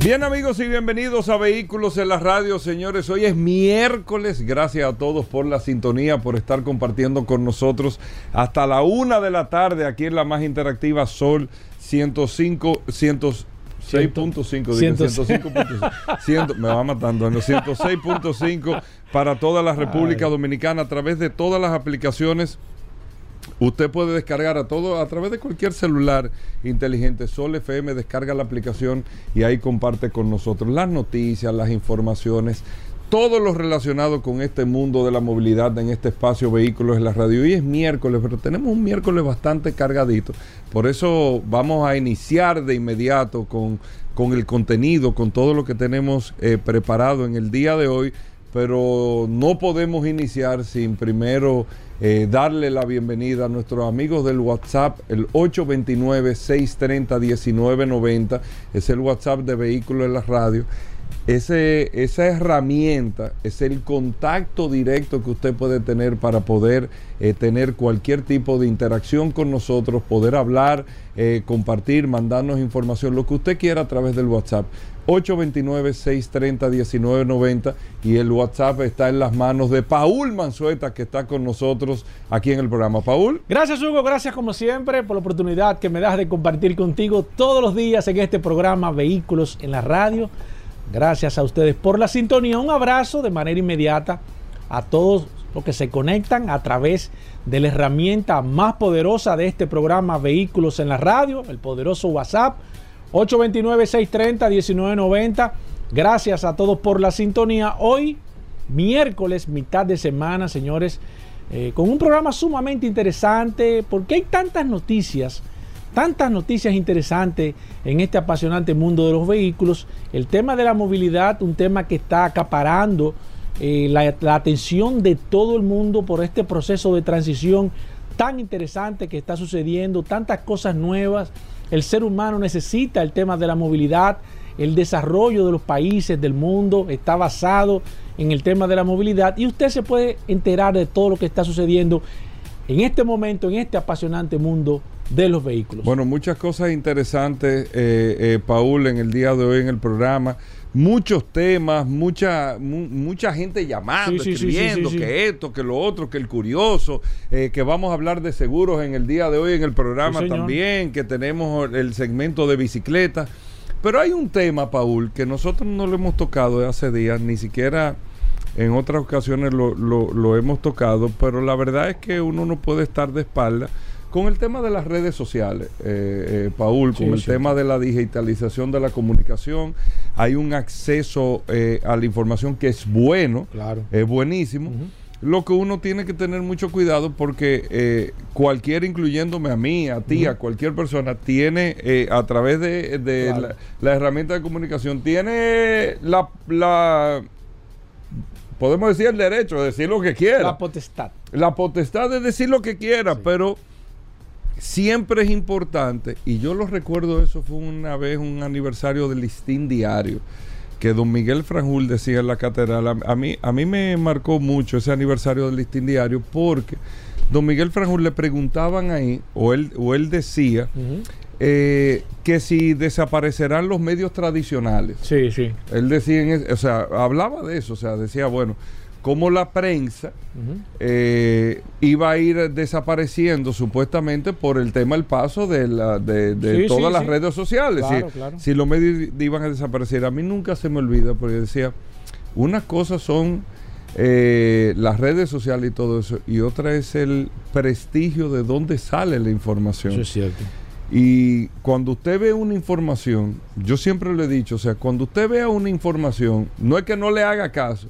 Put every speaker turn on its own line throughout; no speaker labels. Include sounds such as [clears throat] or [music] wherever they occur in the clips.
Bien amigos y bienvenidos a Vehículos en la Radio, señores. Hoy es miércoles. Gracias a todos por la sintonía, por estar compartiendo con nosotros hasta la una de la tarde aquí en la más interactiva Sol 105, 106.5, 105.5, me va matando, en los 106.5 para toda la República Dominicana a través de todas las aplicaciones Usted puede descargar a todo a través de cualquier celular inteligente. Sol FM descarga la aplicación y ahí comparte con nosotros las noticias, las informaciones, todo lo relacionado con este mundo de la movilidad en este espacio Vehículos en la Radio. Hoy es miércoles, pero tenemos un miércoles bastante cargadito. Por eso vamos a iniciar de inmediato con, con el contenido, con todo lo que tenemos eh, preparado en el día de hoy. Pero no podemos iniciar sin primero eh, darle la bienvenida a nuestros amigos del WhatsApp, el 829-630-1990, es el WhatsApp de Vehículos en la Radio. Esa herramienta es el contacto directo que usted puede tener para poder eh, tener cualquier tipo de interacción con nosotros, poder hablar, eh, compartir, mandarnos información, lo que usted quiera a través del WhatsApp. 829-630-1990 y el WhatsApp está en las manos de Paul Manzueta que está con nosotros aquí en el programa. Paul.
Gracias Hugo, gracias como siempre por la oportunidad que me das de compartir contigo todos los días en este programa Vehículos en la Radio. Gracias a ustedes por la sintonía. Un abrazo de manera inmediata a todos los que se conectan a través de la herramienta más poderosa de este programa Vehículos en la Radio, el poderoso WhatsApp 829-630-1990. Gracias a todos por la sintonía. Hoy, miércoles, mitad de semana, señores, eh, con un programa sumamente interesante, porque hay tantas noticias, tantas noticias interesantes en este apasionante mundo de los vehículos. El tema de la movilidad, un tema que está acaparando eh, la, la atención de todo el mundo por este proceso de transición tan interesante que está sucediendo, tantas cosas nuevas el ser humano necesita el tema de la movilidad, el desarrollo de los países del mundo está basado en el tema de la movilidad y usted se puede enterar de todo lo que está sucediendo en este momento, en este apasionante mundo de los vehículos.
Bueno, muchas cosas interesantes, eh, eh, Paul, en el día de hoy en el programa muchos temas, mucha, mucha gente llamando, escribiendo, que esto, que lo otro, que el curioso, eh, que vamos a hablar de seguros en el día de hoy en el programa también, que tenemos el segmento de bicicleta. Pero hay un tema, Paul, que nosotros no lo hemos tocado de hace días, ni siquiera en otras ocasiones lo, lo, lo hemos tocado, pero la verdad es que uno no puede estar de espalda con el tema de las redes sociales, eh, eh, Paul, con el tema de la digitalización de la comunicación, hay un acceso eh, a la información que es bueno, claro. es buenísimo. Lo que uno tiene que tener mucho cuidado porque cualquier, incluyéndome a mí, a ti, a cualquier persona, tiene a través de, la, herramienta de comunicación, tiene la, la podemos decir el derecho de decir lo que quiera.
La potestad.
La potestad de decir lo que quiera, pero siempre es importante, y yo lo recuerdo, eso fue una vez un aniversario del listín diario, que don Miguel Franjul decía en la catedral, a, mí, a mí me marcó mucho ese aniversario del listín diario porque don Miguel Franjul le preguntaban ahí, o él, o él decía, eh, que si desaparecerán los medios tradicionales.
Sí, sí.
Él decía, o sea, hablaba de eso, o sea, decía, bueno, cómo la prensa eh, iba a ir desapareciendo supuestamente por el tema del paso de, la, de, todas las redes sociales. si, los medios iban a desaparecer, a mí nunca se me olvida porque decía, unas cosas son eh, las redes sociales y todo eso, y otra es el prestigio de dónde sale la información.
Eso es cierto.
Y cuando usted ve una información, yo siempre le he dicho, o sea, cuando usted vea una información, no es que no le haga caso,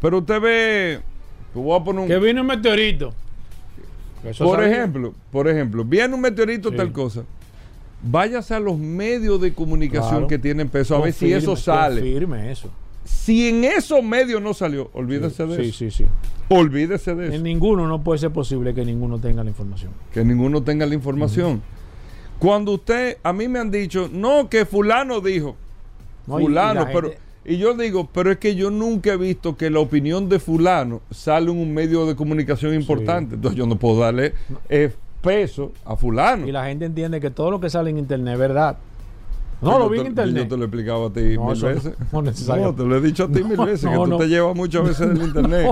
pero usted ve.
Que viene un meteorito.
por ejemplo, por ejemplo, viene un meteorito, tal cosa. Váyase a los medios de comunicación que tienen peso a ver si eso sale.
Confirme eso.
si en esos medios no salió, olvídese de eso.
Sí, sí, sí.
Olvídese de eso.
En ninguno no puede ser posible que ninguno tenga la información.
Que ninguno tenga la información. Cuando usted, a mí me han dicho, no, que fulano dijo. fulano, pero... Y yo digo, pero es que yo nunca he visto que la opinión de fulano sale en un medio de comunicación importante. Entonces yo no puedo darle eh, peso a fulano.
Y la gente entiende que todo lo que sale en internet es verdad. No, lo vi en internet.
Yo te lo he explicado a ti mil veces. No, no, te lo he dicho a ti [laughs] mil veces, que tú te llevas muchas veces del [laughs] internet.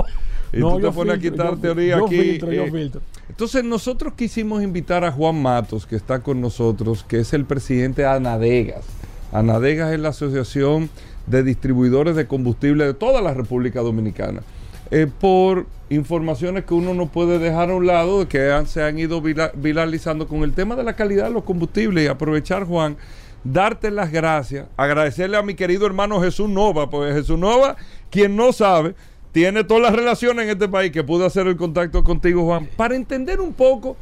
y tú te pones a quitar teoría aquí. Filtro, yo eh, filtro. Entonces, nosotros quisimos invitar a Juan Matos, que está con nosotros, que es el presidente de Anadegas. Anadegas es la asociación de distribuidores de combustible de toda la República Dominicana. Eh, por informaciones que uno no puede dejar a un lado, que se han ido viralizando con el tema de la calidad de los combustibles y aprovechar, Juan, darte las gracias, agradecerle a mi querido hermano Jesús Nova, porque Jesús Nova, quien no sabe, tiene todas las relaciones en este país que pudo hacer el contacto contigo, Juan, para entender un poco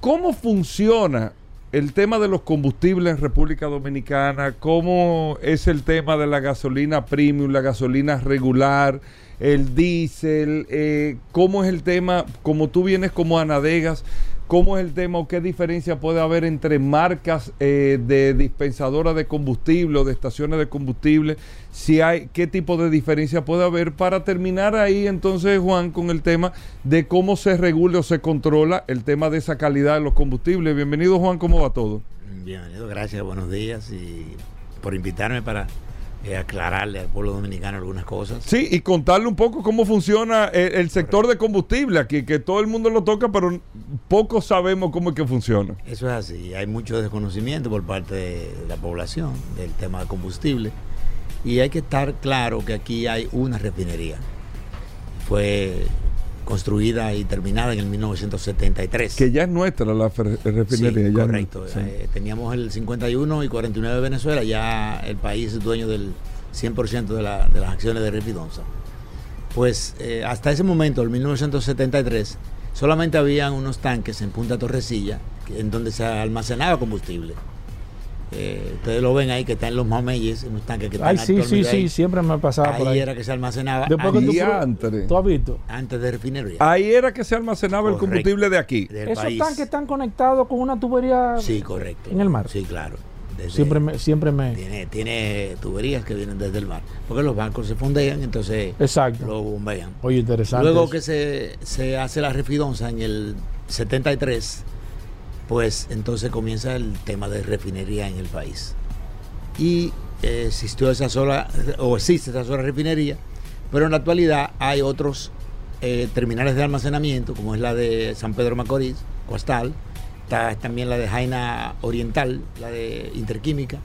cómo funciona el tema de los combustibles en República Dominicana, cómo es el tema de la gasolina premium, la gasolina regular, el diésel, eh, cómo es el tema, como tú vienes como Anadegas, ¿Cómo es el tema o qué diferencia puede haber entre marcas eh, de dispensadoras de combustible o de estaciones de combustible? Si hay, ¿Qué tipo de diferencia puede haber? Para terminar ahí entonces, Juan, con el tema de cómo se regula o se controla el tema de esa calidad de los combustibles. Bienvenido, Juan, ¿cómo va todo?
Bienvenido, gracias, buenos días y por invitarme para eh, aclararle al pueblo dominicano algunas cosas.
Sí, y contarle un poco cómo funciona el, sector de combustible aquí, que todo el mundo lo toca, pero poco sabemos cómo es que funciona.
Eso es así, hay mucho desconocimiento por parte de la población del tema de combustible y hay que estar claro que aquí hay una refinería. Fue construida y terminada en el 1973.
Que ya es nuestra la refinería.
Sí, correcto. Eh, teníamos el 51 y 49 de Venezuela, ya el país es dueño del 100% de, la, de, las acciones de Repidonza. Pues eh, hasta ese momento, el 1973, solamente habían unos tanques en Punta Torrecilla en donde se almacenaba combustible. Eh, ustedes lo ven ahí que está en los mameyes, en los tanques que están
Ay, sí, sí, sí, siempre me pasaba
ahí por ahí. era que se almacenaba.
Después antes, antes. ¿Tú has visto?
Antes de refinería.
Ahí era que se almacenaba el combustible de aquí.
Esos tanques están conectados con una tubería
sí, correcto.
en el mar.
Sí, claro.
siempre me, siempre me...
Tiene, tiene tuberías que vienen desde el mar. Porque los bancos se fondean, entonces
Exacto.
lo bombean.
Oye, interesante.
Luego que se, se hace la refidonza en el 73, pues entonces comienza el tema de refinería en el país y eh, existió esa sola, o existe esa sola refinería, pero en la actualidad hay otros eh, terminales de almacenamiento, como es la de San Pedro Macorís, Coastal, está también la de Jaina Oriental, la de Interquímica.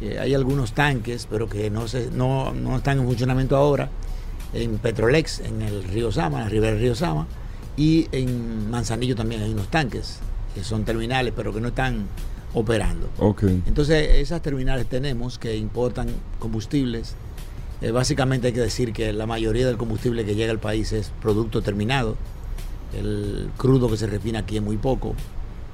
Eh, hay algunos tanques, pero que no, se, no, no están en funcionamiento ahora, en Petrolex, en el río Sama, en la ribera del río Sama, y en Manzanillo también hay unos tanques, que son terminales, pero que no están operando. Entonces, esas terminales tenemos que importan combustibles. Eh, básicamente hay que decir que la mayoría del combustible que llega al país es producto terminado. El crudo que se refina aquí es muy poco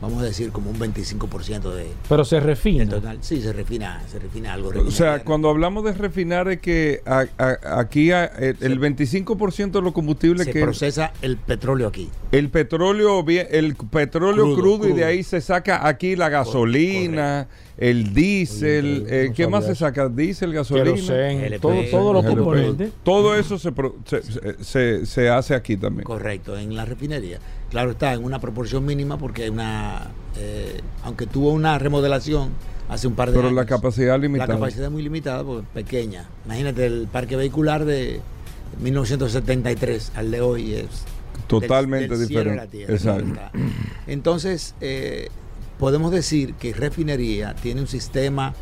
vamos a decir como un 25% de...
Pero se refina.
Total, sí, se refina, se refina algo.
O sea, cuando hablamos de refinar es que aquí el 25% de los combustibles
se
que...
procesa el petróleo aquí.
El petróleo, el petróleo crudo, y de ahí se saca aquí la gasolina, el diésel, eh, ¿qué más se saca? Diésel, gasolina,
todo, todo lo componentes.
Todo eso se, se, se hace aquí también.
Correcto, en la refinería. Claro está, en una proporción mínima porque una, eh, aunque tuvo una remodelación hace un par de
años.
Pero
la capacidad limitada.
La capacidad es muy limitada, porque pequeña. Imagínate el parque vehicular de 1973 al de hoy es
totalmente diferente.
Exacto. Entonces, eh, podemos decir que refinería tiene un sistema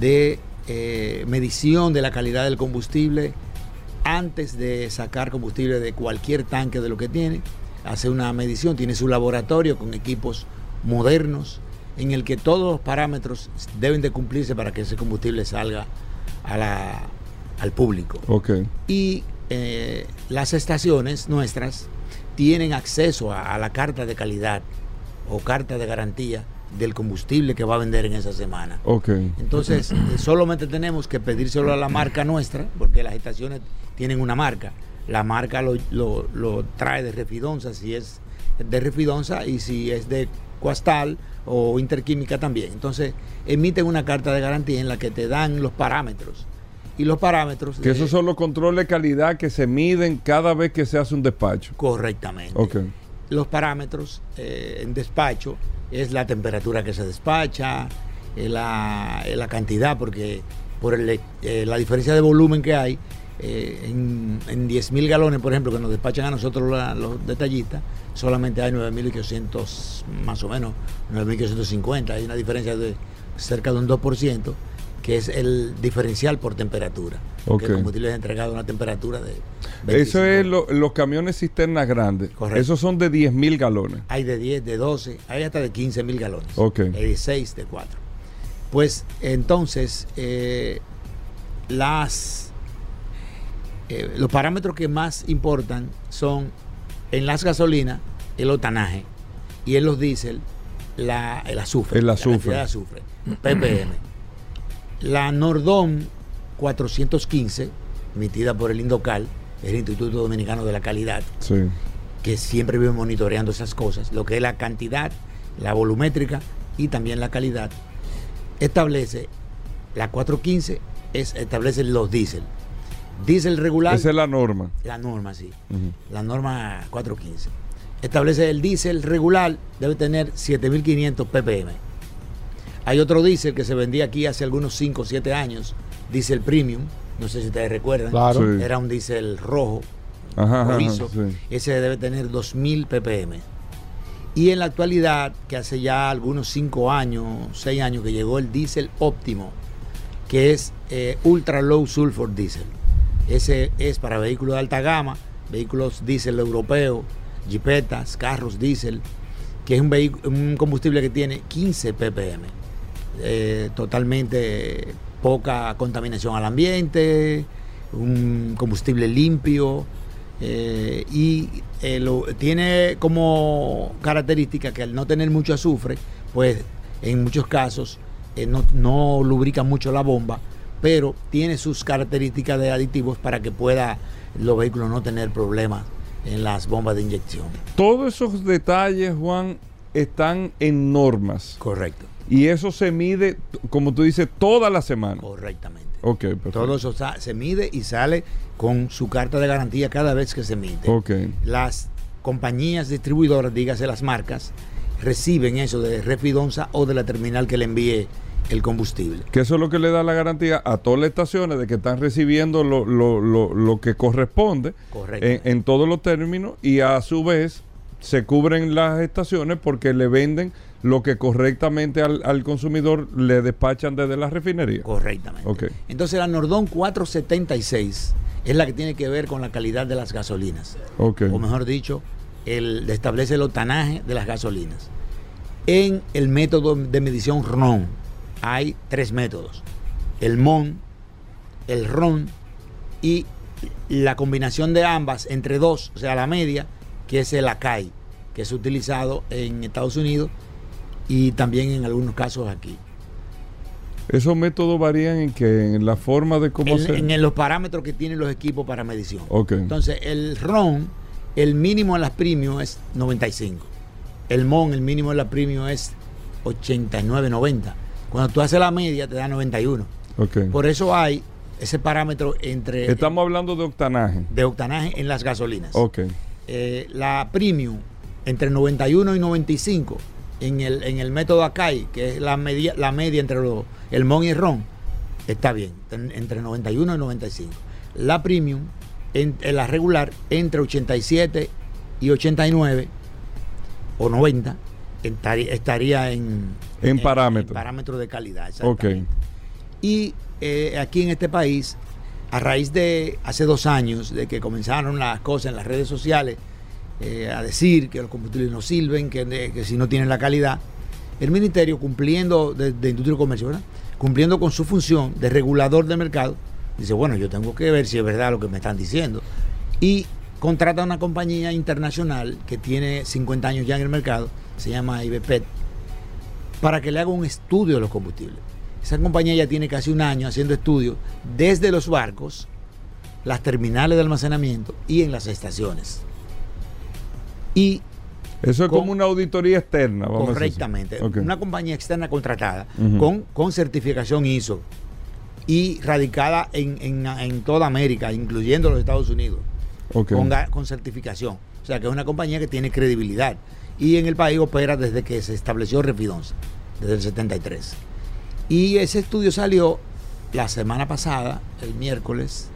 de eh, medición de la calidad del combustible antes de sacar combustible de cualquier tanque de lo que tiene hace una medición, tiene su laboratorio con equipos modernos en el que todos los parámetros deben de cumplirse para que ese combustible salga a la, al público.
Okay.
Y eh, las estaciones nuestras tienen acceso a, la carta de calidad o carta de garantía del combustible que va a vender en esa semana.
Ok.
Entonces, eh, solamente tenemos que pedírselo a la marca nuestra, porque las estaciones tienen una marca. La marca lo, lo- lo trae de Refidonza, si es de Refidonza, y si es de Coastal o Interquímica también. Entonces, emiten una carta de garantía en la que te dan los parámetros. Y los parámetros...
Que
de-
esos son los controles de calidad que se miden cada vez que se hace un despacho.
Correctamente. Los parámetros eh, en despacho es la temperatura que se despacha, eh, la, eh, la cantidad, porque por el, la diferencia de volumen que hay, eh, en, en 10.000 galones, por ejemplo, que nos despachan a nosotros la- los detallistas, solamente hay 9.800, más o menos, 9.850. Hay una diferencia de cerca de un 2%, que es el diferencial por temperatura. Porque
Ok.
el combustible es entregado a una temperatura de...
Eso
25.
es lo- los camiones cisternas grandes.
Correcto.
Esos son de 10 mil galones.
Hay de 10, de 12, hay hasta de 15 mil galones.
Ok.
Hay de 6, de 4. Pues entonces, eh, las, eh, los parámetros que más importan son en las gasolinas el octanaje y en los diésel la, el azufre.
El
la
azufre.
de azufre, ppm. La Nordón 415, emitida por el Indocal, el Instituto Dominicano de la Calidad,
Sí.
que siempre vive monitoreando esas cosas, lo que es la cantidad, la volumétrica y también la calidad, establece, la 415 es, establece los diésel. Diésel regular,
Esa es la norma.
la norma, sí, la norma 415. Establece el diésel regular, debe tener 7500 ppm. Hay otro diésel que se vendía aquí hace algunos 5 o 7 años, diésel premium, no sé si ustedes recuerdan,
Claro.
Sí.
era un diésel rojo,
Ajá, ajá,
rojizo,
sí.
ese debe tener 2000 ppm. Y en la actualidad, que hace ya algunos 5 años, 6 años que llegó el diésel óptimo, que es eh, Ultra Low Sulfur Diesel. Ese es para vehículos de alta gama, vehículos diésel europeos, jipetas, carros diésel, que es un, combustible que tiene 15 ppm. Eh, totalmente poca contaminación al ambiente, un combustible limpio eh, y eh, lo- tiene como característica que al no tener mucho azufre, pues en muchos casos eh, no lubrica mucho la bomba, pero tiene sus características de aditivos para que pueda los vehículos no tener problemas en las bombas de inyección.
Todos esos detalles, Juan, están en normas.
Correcto,
Y eso se mide, como tú dices, toda la semana.
correctamente.
Ok, perfecto.
Todo eso se mide y sale con su carta de garantía cada vez que se mide.
Ok.
Las compañías distribuidoras, dígase las marcas, reciben eso de Refidonza o de la terminal que le envíe el combustible.
Que eso es lo que le da la garantía a todas las estaciones de que están recibiendo lo, lo- lo- lo que corresponde en, en todos los términos y a su vez se cubren las estaciones porque le venden lo que correctamente al, al consumidor le despachan desde la refinería.
Correctamente. Entonces la Nordón 476 es la que tiene que ver con la calidad de las gasolinas. O mejor dicho, el, establece el octanaje de las gasolinas. En el método de medición RON hay tres métodos. El MON, el RON y la combinación de ambas entre dos, o sea, la media, que es el ACAI, que es utilizado en Estados Unidos y también en algunos casos aquí.
Esos métodos varían en que en la forma de cómo
En,
se...
en los parámetros que tienen los equipos para medición. Entonces, el RON, el mínimo en las premium es 95. El MON, el mínimo en la premium es 89, 90. Cuando tú haces la media, te da 91.
ok.
Por eso hay ese parámetro entre
Estamos hablando de octanaje.
de octanaje en las gasolinas.
Ok.
Eh, la premium entre 91 y 95 en el, en el método ACAI, que es la media, la media entre los, el MON y el RON, está bien, en- entre 91 y 95. La premium, en, en la regular, entre 87 y 89 o 90, estari- estaría en,
En parámetro.
parámetro de calidad.
Ok.
Y eh, aquí en este país, a raíz de hace dos años, de que comenzaron las cosas en las redes sociales, eh, a decir que los combustibles no sirven, que, si no tienen la calidad, el ministerio cumpliendo de, de industria y comercio, ¿verdad? cumpliendo con su función de regulador del mercado, dice, bueno, yo tengo que ver si es verdad lo que me están diciendo. Y contrata a una compañía internacional que tiene 50 años ya en el mercado, se llama IBPET, para que le haga un estudio de los combustibles. Esa compañía ya tiene casi un año haciendo estudios desde los barcos, las terminales de almacenamiento y en las estaciones. Y
eso es como una auditoría externa.
Vamos correctamente. Una compañía externa contratada con, con certificación ISO y radicada en, toda América, incluyendo los Estados Unidos, con, con certificación. O sea que es una compañía que tiene credibilidad. Y en el país opera desde que se estableció Refidonza, desde el 73. Y ese estudio salió la semana pasada, el miércoles,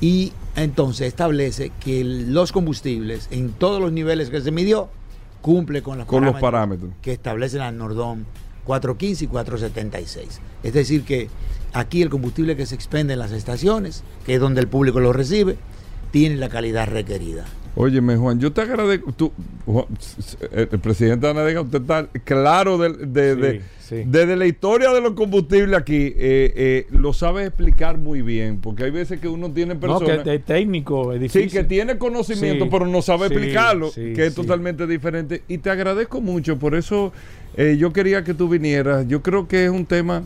y entonces establece que los combustibles en todos los niveles que se midió cumple con los,
con parámetros, los parámetros
que establecen la Nordom 415 y 476. Es decir, que aquí el combustible que se expende en las estaciones, que es donde el público lo recibe, tiene la calidad requerida.
Óyeme, Juan, yo te agradezco. Tú, el presidente Anadega, usted está claro de, desde la historia de los combustibles aquí, eh, eh, lo sabe explicar muy bien, porque hay veces que uno tiene personas.
No, que es técnico, es difícil.
Sí, que tiene conocimiento, pero no sabe explicarlo, que es totalmente diferente. Y te agradezco mucho, por eso eh, yo quería que tú vinieras. Yo creo que es un tema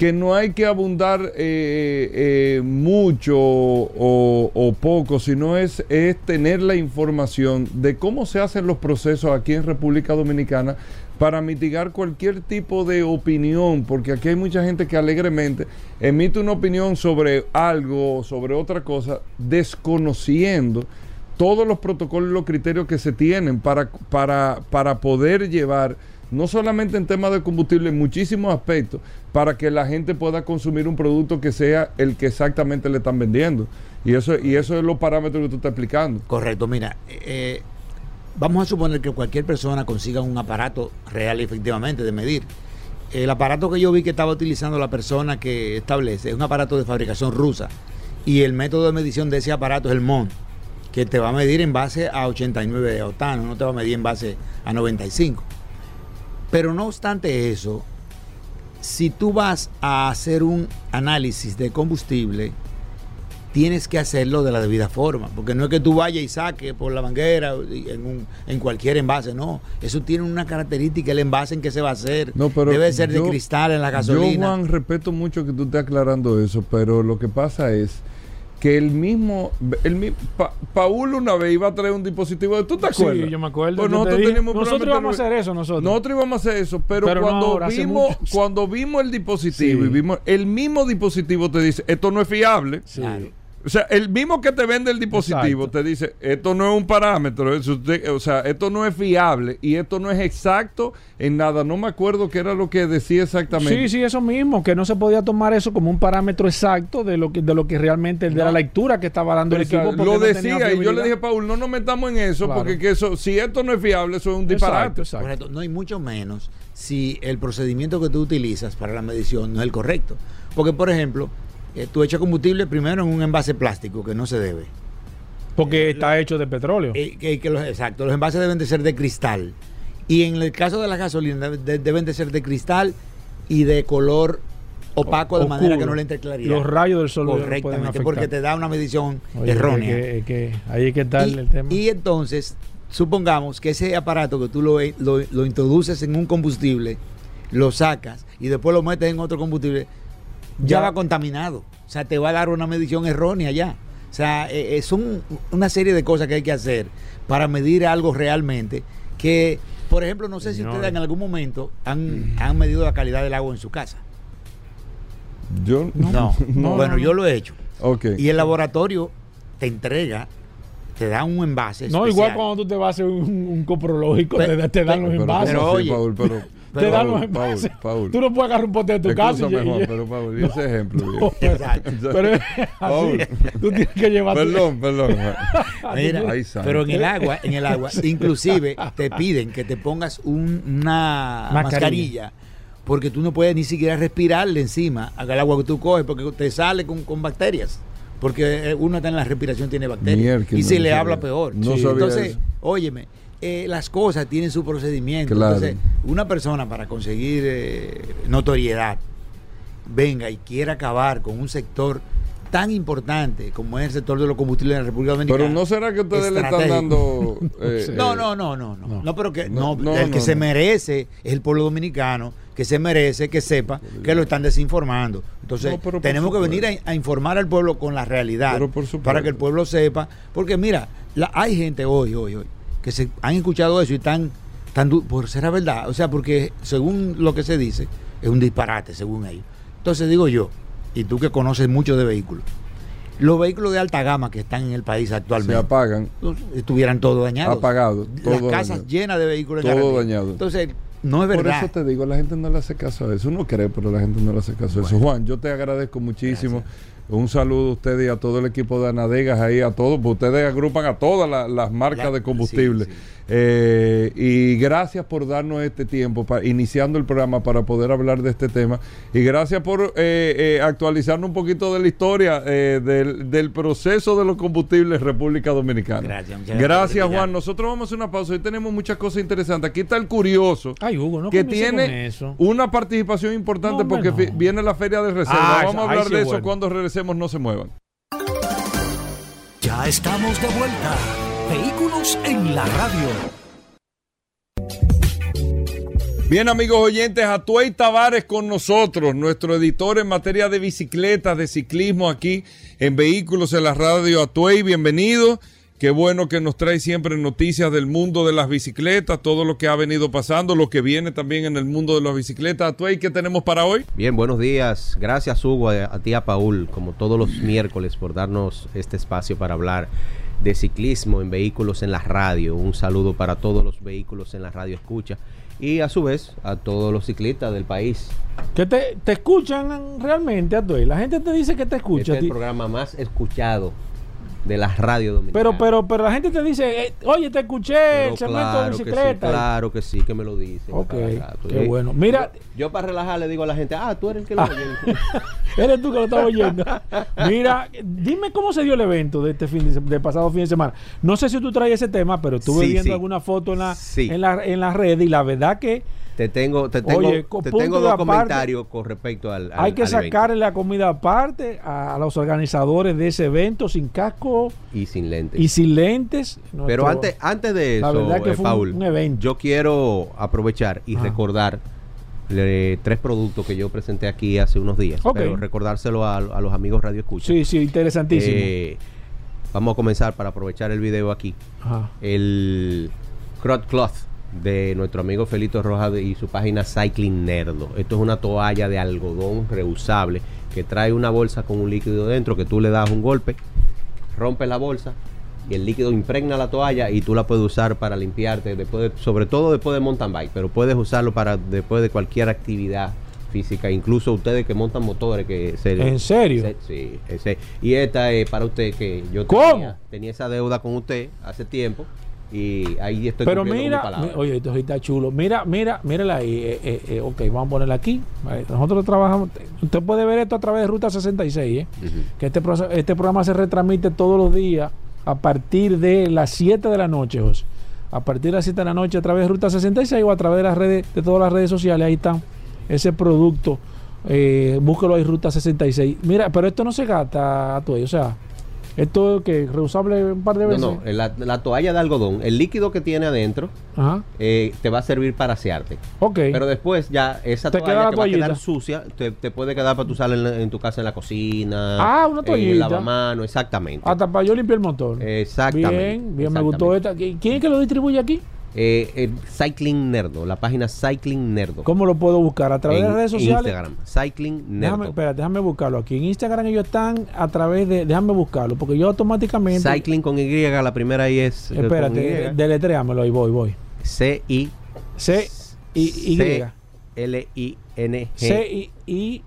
que no hay que abundar eh, eh, mucho o, poco, sino es, es tener la información de cómo se hacen los procesos aquí en República Dominicana para mitigar cualquier tipo de opinión, porque aquí hay mucha gente que alegremente emite una opinión sobre algo, sobre otra cosa, desconociendo todos los protocolos y los criterios que se tienen para, para, para poder llevar no solamente en temas de combustible, en muchísimos aspectos, para que la gente pueda consumir un producto que sea el que exactamente le están vendiendo. Y eso, y eso es los parámetros que tú estás explicando.
Correcto, mira, eh, vamos a suponer que cualquier persona consiga un aparato real y efectivamente de medir. El aparato que yo vi que estaba utilizando la persona que establece es un aparato de fabricación rusa y el método de medición de ese aparato es el MON, que te va a medir en base a 89 octanos, no te va a medir en base a 95. Pero no obstante eso, si tú vas a hacer un análisis de combustible, tienes que hacerlo de la debida forma, porque no es que tú vayas y saques por la manguera en, en cualquier envase, no, eso tiene una característica, el envase en que se va a hacer, debe ser de cristal en la gasolina.
Yo, Juan, respeto mucho que tú estés aclarando eso, pero lo que pasa es que el mismo, el Paul una vez iba a traer un dispositivo, ¿tú te acuerdas?
Sí, yo me acuerdo.
Pues
nosotros, nosotros íbamos a hacer eso, nosotros.
Nosotros íbamos a hacer eso, pero, cuando, vimos, cuando vimos el dispositivo y vimos el mismo dispositivo te dice, esto no es fiable. Sí. O sea, el mismo que te vende el dispositivo te dice, esto no es un parámetro, o sea, esto no es fiable y esto no es exacto en nada. No me acuerdo qué era lo que decía exactamente.
Sí, sí, eso mismo, que no se podía tomar eso como un parámetro exacto de lo que, de lo que realmente, de la lectura que estaba dando el equipo.
Lo decía y yo le dije, Paul, no nos metamos en eso porque que eso, si esto no es fiable, eso es un disparate.
no hay mucho menos si el procedimiento que tú utilizas para la medición no es el correcto. Porque, por ejemplo, eh, tú echas combustible primero en un envase plástico que no se debe.
Porque eh, está hecho de petróleo.
Eh, exacto, los envases deben de ser de cristal. Y en el caso de la gasolina deben de ser de cristal y de color opaco de manera que no le entre claridad.
Los rayos del sol
correctamente porque te da una medición errónea.
ahí es que está el tema.
Y entonces, supongamos que ese aparato que tú lo, lo introduces en un combustible, lo sacas y después lo metes en otro combustible, ya, va contaminado. O sea, te va a dar una medición errónea ya. O sea, eh, eh, son una serie de cosas que hay que hacer para medir algo realmente que, por ejemplo, no sé si ustedes en algún momento han, medido la calidad del agua en su casa.
Yo
no. bueno, yo lo he hecho. Y el laboratorio te entrega, te da un envase.
No, igual cuando tú te vas a hacer un, coprológico, te, dan los envases.
Pero, oye, pero,
te dan los envases. Tú no puedes agarrar un pote de tu casa.
Mejor, pero Paul, ese ejemplo.
pero así, [laughs] tú tienes que llevar.
Perdón, perdón. [laughs]
Mira, pero en el agua, en el agua, inclusive te piden que te pongas una mascarilla. porque tú no puedes ni siquiera respirarle encima al agua que tú coges porque te sale con, con bacterias porque uno está en la respiración tiene bacterias y si le habla peor.
No
Entonces, óyeme, eh, las cosas tienen su procedimiento. Entonces, una persona para conseguir eh, notoriedad venga y quiera acabar con un sector tan importante como es el sector de los combustibles en la República Dominicana.
Pero no será que ustedes le están dando. [laughs]
Eh, no, no, no, no, no, no. pero que no, el que se merece es el pueblo dominicano, que se merece que sepa que lo están desinformando. Entonces, tenemos que venir a, informar al pueblo con la realidad para que el pueblo sepa. Porque mira, la, hay gente hoy, hoy, hoy, que se han escuchado eso y están, tan por será verdad. O sea, porque según lo que se dice, es un disparate, según ellos. Entonces digo yo, y tú que conoces mucho de vehículos, los vehículos de alta gama que están en el país actualmente
se apagan,
estuvieran todos dañados.
Apagados.
Las casas llenas de vehículos
todo dañado.
Entonces, no es verdad.
Por eso te digo, la gente no le hace caso a eso. Uno cree, pero la gente no le hace caso a eso. Juan, yo te agradezco muchísimo. Un saludo a ustedes y a todo el equipo de Anadegas ahí, a todos, porque ustedes agrupan a todas las marcas de combustible. Eh, y gracias por darnos este tiempo, para, iniciando el programa para poder hablar de este tema. Y gracias por eh, eh, actualizarnos un poquito de la historia del, proceso de los combustibles en República Dominicana. Gracias, gracias Juan. Nosotros vamos a hacer una pausa. Hoy tenemos muchas cosas interesantes. Aquí está el curioso, que tiene una participación importante porque viene la feria de reserva. Ah, vamos a hablar de eso cuando regresemos. No se muevan.
Ya estamos de vuelta. Vehículos en la radio.
Bien amigos oyentes, Atuey Tavares con nosotros, nuestro editor en materia de bicicletas, de ciclismo aquí en Vehículos en la radio. Atuey, bienvenido. Qué bueno que nos trae siempre noticias del mundo de las bicicletas, todo lo que ha venido pasando, lo que viene también en el mundo de las bicicletas. Atuey, ¿qué tenemos para hoy?
Bien, buenos días. Gracias Hugo, a, a ti a Paul, como todos los miércoles, por darnos este espacio para hablar de ciclismo en vehículos en la radio. Un saludo para todos los vehículos en la radio escucha y a su vez a todos los ciclistas del país.
Que te, escuchan realmente, a La gente te dice que te escucha.
Este es el programa más escuchado de la radio dominicana.
Pero, pero, pero la gente te dice, eh, oye, te escuché el segmento de bicicleta.
claro que sí, que me lo dice.
Ok, qué bueno. Mira,
yo, para relajar le digo a la gente, ah, tú eres el que lo oye. [laughs]
eres tú que lo estás oyendo. Mira, dime cómo se dio el evento de este fin de, pasado fin de semana. No sé si tú traes ese tema, pero estuve viendo alguna foto en la, en la, en la red y la verdad que
te tengo, te tengo, te tengo dos comentarios con respecto al,
Hay que sacarle la comida aparte a, los organizadores de ese evento sin casco
y sin lentes.
Y sin lentes.
Pero antes, antes de eso, eh, Paul, un, evento. yo quiero aprovechar y recordar tres productos que yo presenté aquí hace unos días. Pero recordárselo a, los amigos Radio Escucha.
Sí, sí, interesantísimo. Eh,
vamos a comenzar para aprovechar el video aquí. El Crot Cloth de nuestro amigo Felito Rojas y su página Cycling Nerdo. Esto es una toalla de algodón reusable que trae una bolsa con un líquido dentro que tú le das un golpe, rompe la bolsa y el líquido impregna la toalla y tú la puedes usar para limpiarte, después sobre todo después de mountain bike, pero puedes usarlo para después de cualquier actividad física, incluso ustedes que montan motores que
se, ¿En serio?
sí, ese, y esta es para usted que yo tenía, tenía esa deuda con usted hace tiempo y ahí estoy
Pero mira, oye, esto está chulo. Mira, mira, mírala ahí. Eh, eh, eh, ok, vamos a ponerla aquí. Nosotros trabajamos. Usted puede ver esto a través de Ruta 66, que este, este programa se retransmite todos los días a partir de las 7 de la noche, José. A partir de las 7 de la noche a través de Ruta 66 o a través de las redes, de todas las redes sociales. Ahí está ese producto. búsquelo ahí, Ruta 66. Mira, pero esto no se gasta a tu o sea. Esto que reusable un par de veces. No,
no, la, toalla de algodón, el líquido que tiene adentro, eh, te va a servir para asearte.
Ok.
Pero después ya esa toalla que va a quedar sucia, te, puede quedar para tu usar en, tu casa en la cocina.
Ah, una toallita. En
lavamano, exactamente.
Hasta para yo limpiar el motor.
Exactamente.
Bien, bien, me gustó esta. ¿Quién es que lo distribuye aquí?
Eh, Cycling Nerdo, la página Cycling Nerdo.
¿Cómo lo puedo buscar? ¿A través de las redes sociales?
Instagram, Cycling Nerdo.
Déjame, espera, déjame buscarlo aquí. En Instagram ellos están a través de. Déjame buscarlo, porque yo automáticamente.
Cycling con Y, la primera ahí es.
Eh, espérate, deletréamelo ahí, voy, voy.
C-I.
C-I-Y.
L-I-N-G.
C-I.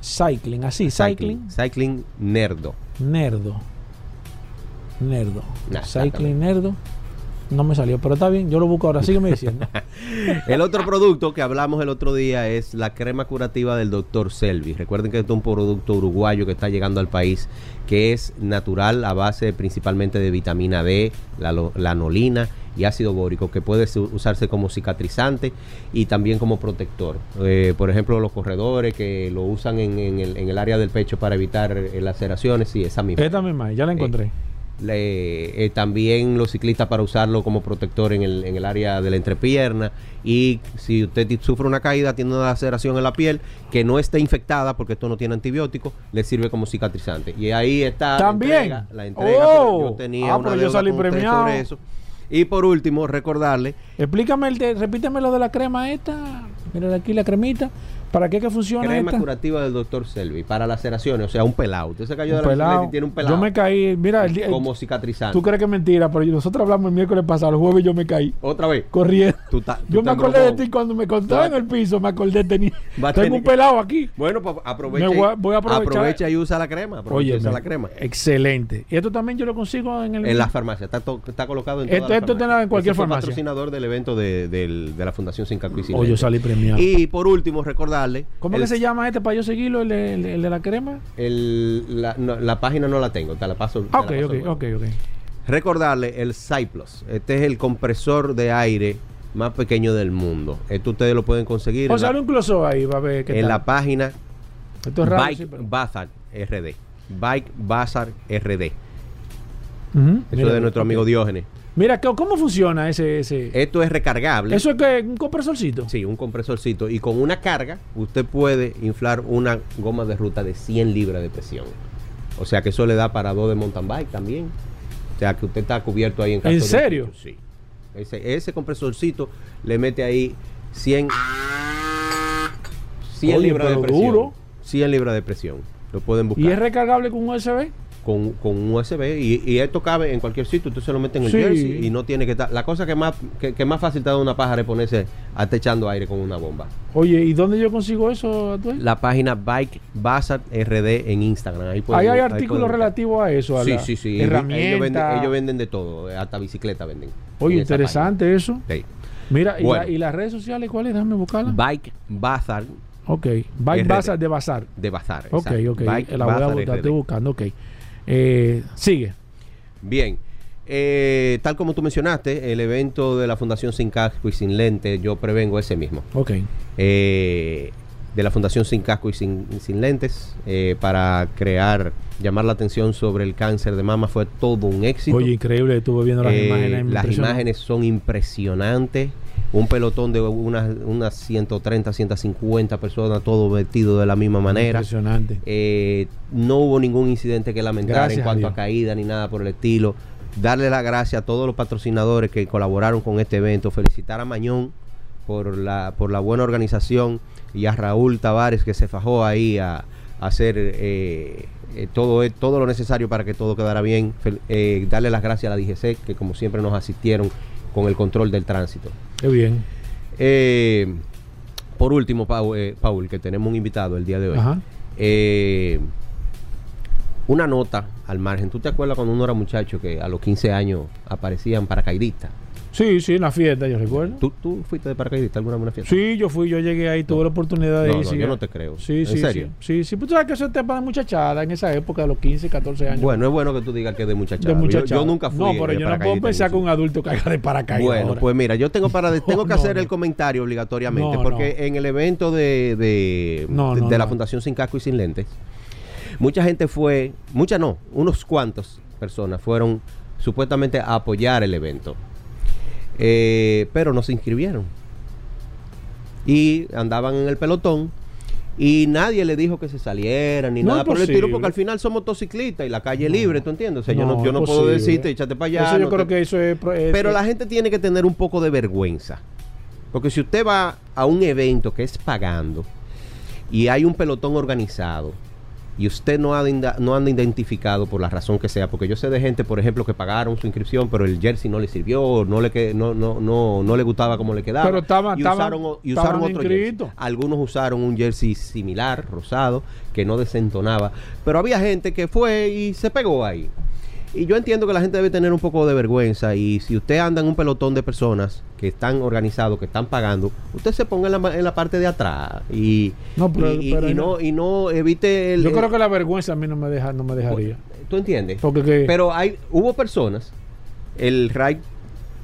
Cycling, así, cycling.
Cycling Nerdo.
Nerdo. Nerdo. cycling Nerdo. No me salió, pero está bien, yo lo busco ahora, sígueme diciendo. [laughs]
el otro producto que hablamos el otro día es la crema curativa del doctor Selvi. Recuerden que es un producto uruguayo que está llegando al país, que es natural a base principalmente de vitamina D, la, la anolina y ácido bórico, que puede usarse como cicatrizante y también como protector. Eh, por ejemplo, los corredores que lo usan en, el, área del pecho para evitar eh, laceraciones, sí, esa misma.
Esta misma, ya la encontré. Eh,
eh, también los ciclistas para usarlo como protector en el, en el área de la entrepierna y si usted sufre una caída, tiene una laceración en la piel que no esté infectada porque esto no tiene antibiótico, le sirve como cicatrizante. Y ahí está
también
la entrega.
Oh. yo tenía ah, una yo salí premiado. sobre eso.
Y por último, recordarle.
Explícame, el repíteme lo de la crema esta. Mira aquí la cremita. ¿Para qué que funciona
Crema curativa del doctor Selvi para laceraciones, o sea, un pelado. Usted se cayó
de la y tiene un pelado. Yo me caí, mira,
como cicatrizante.
Tú crees que es mentira, pero nosotros hablamos el miércoles pasado, el jueves yo me caí.
Otra vez.
Corriendo. yo me acordé de ti cuando me contaste en el piso, me acordé de ti. Tengo un pelado aquí.
Bueno, pues aprovecha. Voy, a, aprovechar. Aprovecha y usa la crema. Aprovecha
usa la crema. Excelente. Y esto también yo lo consigo en el
En la farmacia, está, está colocado en
todas Esto, esto está en cualquier farmacia.
patrocinador del evento de, de, la Fundación Sin y
Oye, yo salí premiado.
Y por último,
¿Cómo que se llama este para yo seguirlo, el de, la crema?
la, página no la tengo, te la paso.
ok, ok, ok, ok.
Recordarle el Cyplus. Este es el compresor de aire más pequeño del mundo. Esto ustedes lo pueden conseguir.
O sea, un ahí, va a ver
qué En la página Esto es raro, Bike Bazar RD. Bike Bazar RD. Eso es de nuestro amigo Diógenes.
Mira, ¿cómo funciona ese, ese?
Esto es recargable.
¿Eso es que un compresorcito?
Sí, un compresorcito. Y con una carga, usted puede inflar una goma de ruta de 100 libras de presión. O sea que eso le da para dos de mountain bike también. O sea que usted está cubierto ahí en
caso ¿En serio?
sí. Ese, ese compresorcito le mete ahí 100, 100 libras de presión. Duro. 100 libras de presión. Lo pueden buscar.
¿Y es recargable con USB?
Con, con un USB y, esto cabe en cualquier sitio, usted se lo mete en el jersey y no tiene que estar. La cosa que más que, más fácil te da una pájara es ponerse a echando aire con una bomba.
Oye, ¿y dónde yo consigo eso?
La página Bike Bazar RD en Instagram.
Ahí, hay artículos relativos a eso, a
sí, sí, sí. Ellos venden, de todo, hasta bicicleta venden.
Oye, interesante eso. Mira, ¿y, las redes sociales cuáles? Déjame buscarlas.
Bike Bazar.
Ok, Bike Bazar de Bazar.
De Bazar.
Ok, ok. la voy a buscando, ok. Eh, sigue.
Bien. Eh, tal como tú mencionaste, el evento de la Fundación Sin Casco y Sin Lente, yo prevengo ese mismo.
Ok.
Eh, de la Fundación Sin Casco y Sin, sin Lentes, para crear, llamar la atención sobre el cáncer de mama, fue todo un éxito.
Oye, increíble, estuve viendo las imágenes.
Las imágenes son impresionantes un pelotón de unas, unas 130, 150 personas, todo vestido de la misma manera.
Impresionante.
Eh, no hubo ningún incidente que lamentar en cuanto a, caída ni nada por el estilo. Darle las gracias a todos los patrocinadores que colaboraron con este evento. Felicitar a Mañón por la, por la buena organización y a Raúl Tavares que se fajó ahí a, hacer eh, eh, todo, todo lo necesario para que todo quedara bien. darle las gracias a la DGC que como siempre nos asistieron con el control del tránsito.
Qué bien.
Eh, por último, eh, Paul, que tenemos un invitado el día de hoy. Eh, una nota al margen. ¿Tú te acuerdas cuando uno era muchacho que a los 15 años aparecían paracaidistas?
Sí, sí, en la fiesta, yo recuerdo.
¿Tú, tú fuiste de paracaidista alguna vez fiesta?
Sí, yo fui, yo llegué ahí, tuve la oportunidad de ir.
No, yo no te creo.
Sí, sí, serio? sí. Sí, sí, pues tú sabes que eso es tema de muchachada en esa época, de los 15, 14 años.
Bueno, es bueno que tú digas que es de muchachada. Yo, nunca fui
No, pero yo no puedo pensar que un adulto caiga de paracaídas.
Bueno, pues mira, yo tengo para [laughs] tengo que hacer el comentario obligatoriamente, porque en el evento de, de, de la Fundación Sin Casco y Sin Lentes, mucha gente fue, mucha no, unos cuantos personas fueron supuestamente a apoyar el evento. Eh, pero no se inscribieron. Y andaban en el pelotón y nadie le dijo que se salieran ni nada por el estilo, porque al final son motociclistas y la calle es libre, ¿tú entiendes? O sea, yo no, yo no puedo decirte, échate para allá.
yo creo que eso es,
Pero la gente tiene que tener un poco de vergüenza. Porque si usted va a un evento que es pagando y hay un pelotón organizado, y usted no, ha no anda identificado por la razón que sea, porque yo sé de gente, por ejemplo, que pagaron su inscripción, pero el jersey no le sirvió, no le no, no, no, no le gustaba como le quedaba.
Pero estaba,
y usaron, y usaron otro jersey. Algunos usaron un jersey similar, rosado, que no desentonaba. Pero había gente que fue y se pegó ahí. Y yo entiendo que la gente debe tener un poco de vergüenza y si usted anda en un pelotón de personas que están organizados, que están pagando, usted se ponga en la, parte de atrás y no, y, no, y no evite
el... Yo creo que la vergüenza a mí no me, deja, no me dejaría.
¿Tú entiendes? Porque Pero hay, hubo personas, el RAI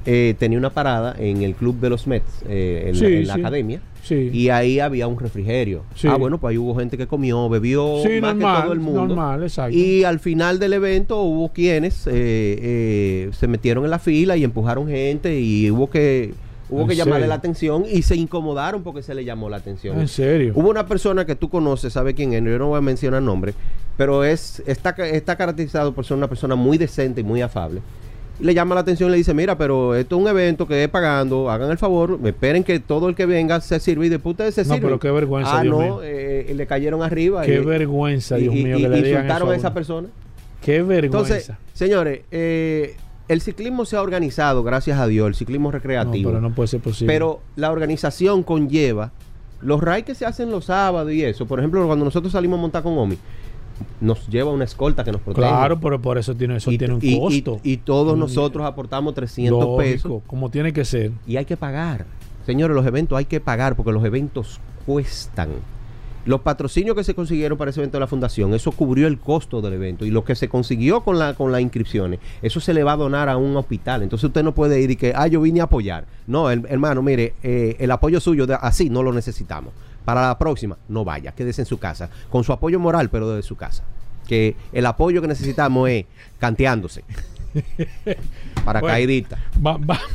eh, tenía una parada en el club de los Mets, eh, en, la, academia. Y ahí había un refrigerio. Ah, bueno, pues ahí hubo gente que comió, bebió más que todo el mundo. Y al final del evento hubo quienes eh, eh, se metieron en la fila y empujaron gente y hubo que hubo que llamarle la atención y se incomodaron porque se le llamó la atención.
¿En serio?
Hubo una persona que tú conoces, sabe quién es, yo no voy a mencionar nombre, pero es está, está caracterizado por ser una persona muy decente y muy afable le llama la atención y le dice, mira, pero esto es un evento que es pagando, hagan el favor, esperen que todo el que venga se sirva y después ustedes se sirven.
No, pero qué vergüenza,
Ah, no, eh, le cayeron arriba.
Qué vergüenza, Dios mío, que
le insultaron a esa persona.
Qué vergüenza.
Entonces, señores, eh, el ciclismo se ha organizado, gracias a Dios, el ciclismo recreativo.
No, pero no puede ser posible.
Pero la organización conlleva los raids que se hacen los sábados y eso. Por ejemplo, cuando nosotros salimos a montar con Omi, nos lleva una escolta que nos protege.
Claro, pero por eso tiene, eso tiene un costo.
Y, todos nosotros aportamos 300 pesos.
Como tiene que ser.
Y hay que pagar. Señores, los eventos hay que pagar porque los eventos cuestan. Los patrocinios que se consiguieron para ese evento de la fundación, eso cubrió el costo del evento. Y lo que se consiguió con, la, con las inscripciones, eso se le va a donar a un hospital. Entonces usted no puede ir y que, ah, yo vine a apoyar. No, hermano, mire, eh, el apoyo suyo de, así no lo necesitamos para la próxima, no vaya, quédese en su casa, con su apoyo moral, pero desde su casa. Que el apoyo que necesitamos es canteándose. [laughs] Para caidita.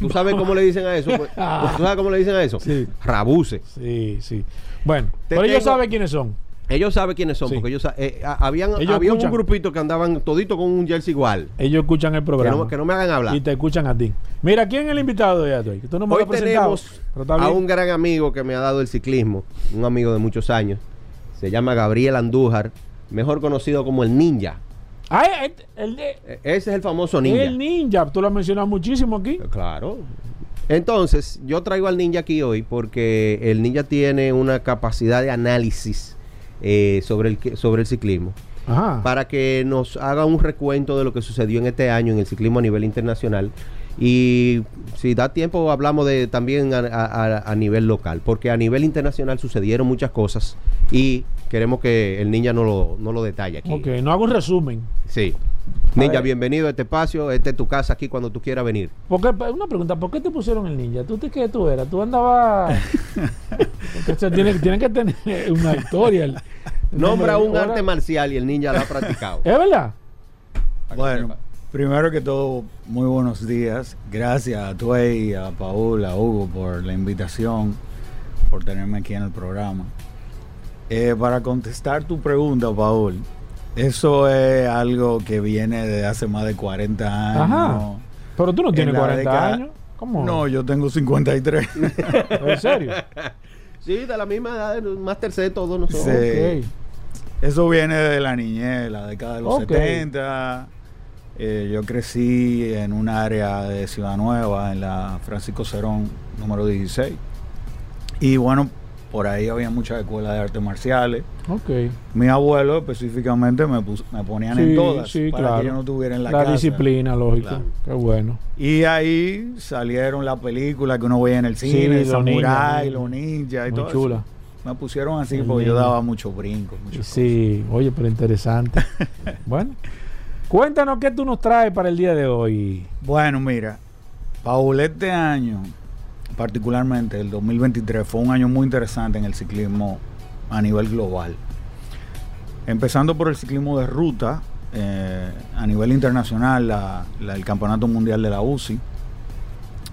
¿Tú sabes cómo le dicen a eso? Pues, [laughs] ¿Tú sabes cómo le dicen a eso? Sí. Rabuse.
Sí, sí. Bueno, pero ellos saben quiénes son.
Ellos saben quiénes son, porque ellos eh, habían había un grupito que andaban todito con un jersey igual.
Ellos escuchan el programa.
Que no, me hagan hablar.
Y te escuchan a ti. Mira, ¿quién es el invitado de hoy?
Tú no me hoy tenemos a un gran amigo que me ha dado el ciclismo, un amigo de muchos años. Se llama Gabriel Andújar, mejor conocido como el Ninja.
Ah, el,
e, Ese es el famoso Ninja.
El Ninja, tú lo has mencionado muchísimo aquí.
Claro. Entonces, yo traigo al Ninja aquí hoy porque el Ninja tiene una capacidad de análisis eh, sobre, el, sobre el ciclismo. Para que nos haga un recuento de lo que sucedió en este año en el ciclismo a nivel internacional. Y si da tiempo, hablamos de también a, nivel local, porque a nivel internacional sucedieron muchas cosas y queremos que el niña no lo, no lo detalle aquí.
Ok, no hago un resumen.
Sí. Ninja, bienvenido a este espacio. Este es tu casa aquí cuando tú quieras venir.
Porque, una pregunta, ¿por qué te pusieron el ninja? ¿Tú te, qué tú eras? ¿Tú andabas...? [laughs] tiene, tiene, que tener una historia.
Nombra un arte marcial y el ninja lo ha practicado. [laughs]
¿Es verdad?
Bueno, primero que todo, muy buenos días. Gracias a Tuey, a Paul, a Hugo por la invitación, por tenerme aquí en el programa. Eh, para contestar tu pregunta, Paul, eso es algo que viene de hace más de 40 años. Ajá.
Pero tú no tienes 40 años.
¿Cómo? No, yo tengo 53. [laughs]
¿En serio?
Sí, de la misma edad, más tercero todos nosotros.
Sí. Eso viene de la niñez, la década de los 70. Eh, yo crecí en un área de Ciudad Nueva, en la Francisco Cerón, número 16. Y bueno, por ahí había muchas escuelas de artes marciales.
Okay.
Mi abuelo específicamente me, me ponían en todas para que yo no tuviera en la,
la disciplina, lógico. Qué bueno.
Y ahí salieron las películas que uno veía en el cine, sí, Samurai, los ninjas y todo chula. Me pusieron así porque yo daba mucho brinco.
Sí, oye, pero interesante. [laughs] bueno, cuéntanos qué tú nos traes para el día de hoy.
Bueno, mira, Paul, este año particularmente el 2023 fue un año muy interesante en el ciclismo a nivel global. Empezando por el ciclismo de ruta, eh, a nivel internacional, el Campeonato Mundial de la UCI,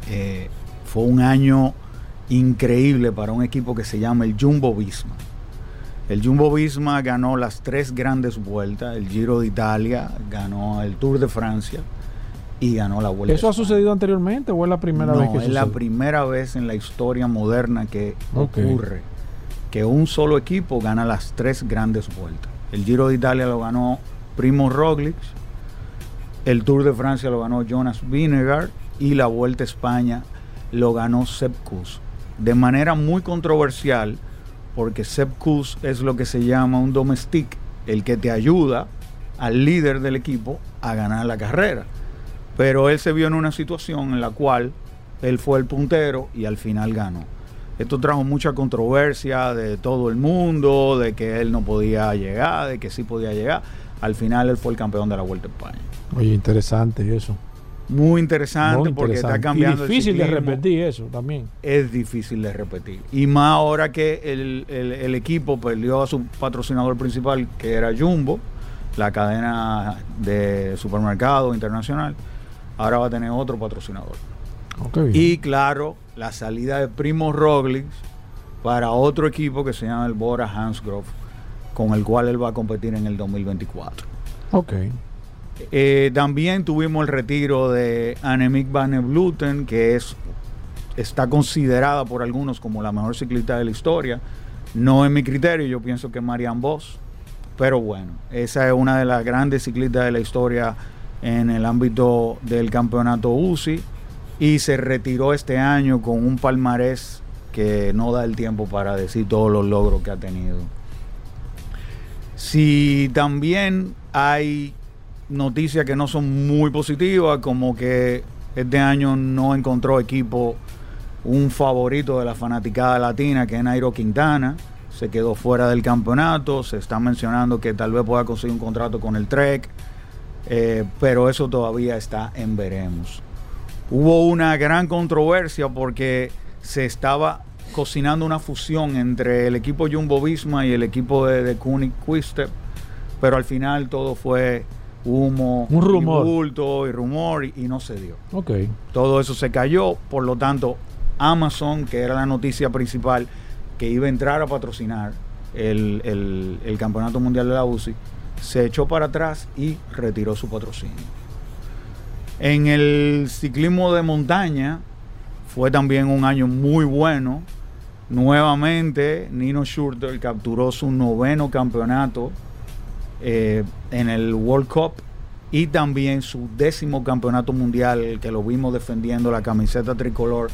eh, fue un año increíble para un equipo que se llama el Jumbo Visma. El Jumbo Visma ganó las tres grandes vueltas, el Giro de Italia, ganó el Tour de Francia, y ganó la vuelta.
¿Eso ha sucedido anteriormente o es la primera vez que
es la primera vez en la historia moderna que ocurre que un solo equipo gana las tres grandes vueltas. El Giro de Italia lo ganó Primo Roglic, el Tour de Francia lo ganó Jonas Vinegar y la Vuelta a España lo ganó Sepp Kuss. De manera muy controversial, porque Sepp Kuss es lo que se llama un domestic, el que te ayuda
al líder del equipo a ganar la carrera. Pero él se vio en una situación en la cual él fue el puntero y al final ganó. Esto trajo mucha controversia de todo el mundo, de que él no podía llegar, de que sí podía llegar. Al final él fue el campeón de la Vuelta a España.
Oye, interesante eso.
Muy interesante, porque está cambiando.
Es difícil de repetir eso también.
Es difícil de repetir. Y más ahora que el, el, equipo perdió a su patrocinador principal, que era Jumbo, la cadena de supermercado internacional, ahora va a tener otro patrocinador. y claro, la salida de Primo Roglic para otro equipo que se llama el Bora Hansgrohe, con el cual él va a competir en el 2024.
Ok.
Eh, también tuvimos el retiro de Annemiek van Vleuten, que es, está considerada por algunos como la mejor ciclista de la historia. No es mi criterio, yo pienso que Marianne Vos. Pero bueno, esa es una de las grandes ciclistas de la historia en el ámbito del campeonato UCI y se retiró este año con un palmarés que no da el tiempo para decir todos los logros que ha tenido. Si también hay noticias que no son muy positivas, como que este año no encontró equipo un favorito de la fanaticada latina, que es Nairo Quintana. Se quedó fuera del campeonato. Se está mencionando que tal vez pueda conseguir un contrato con el Trek. Eh, pero eso todavía está en veremos. Hubo una gran controversia porque se estaba cocinando una fusión entre el equipo Jumbo Visma y el equipo de, de Kunik pero al final todo fue humo,
un rumor.
y bulto y rumor y, no se dio.
Okay.
Todo eso se cayó, por lo tanto, Amazon, que era la noticia principal, que iba a entrar a patrocinar el, el Campeonato Mundial de la UCI, se echó para atrás y retiró su patrocinio. En el ciclismo de montaña fue también un año muy bueno. Nuevamente, Nino Schurter capturó su noveno campeonato eh, en el World Cup y también su décimo campeonato mundial, que lo vimos defendiendo la camiseta tricolor.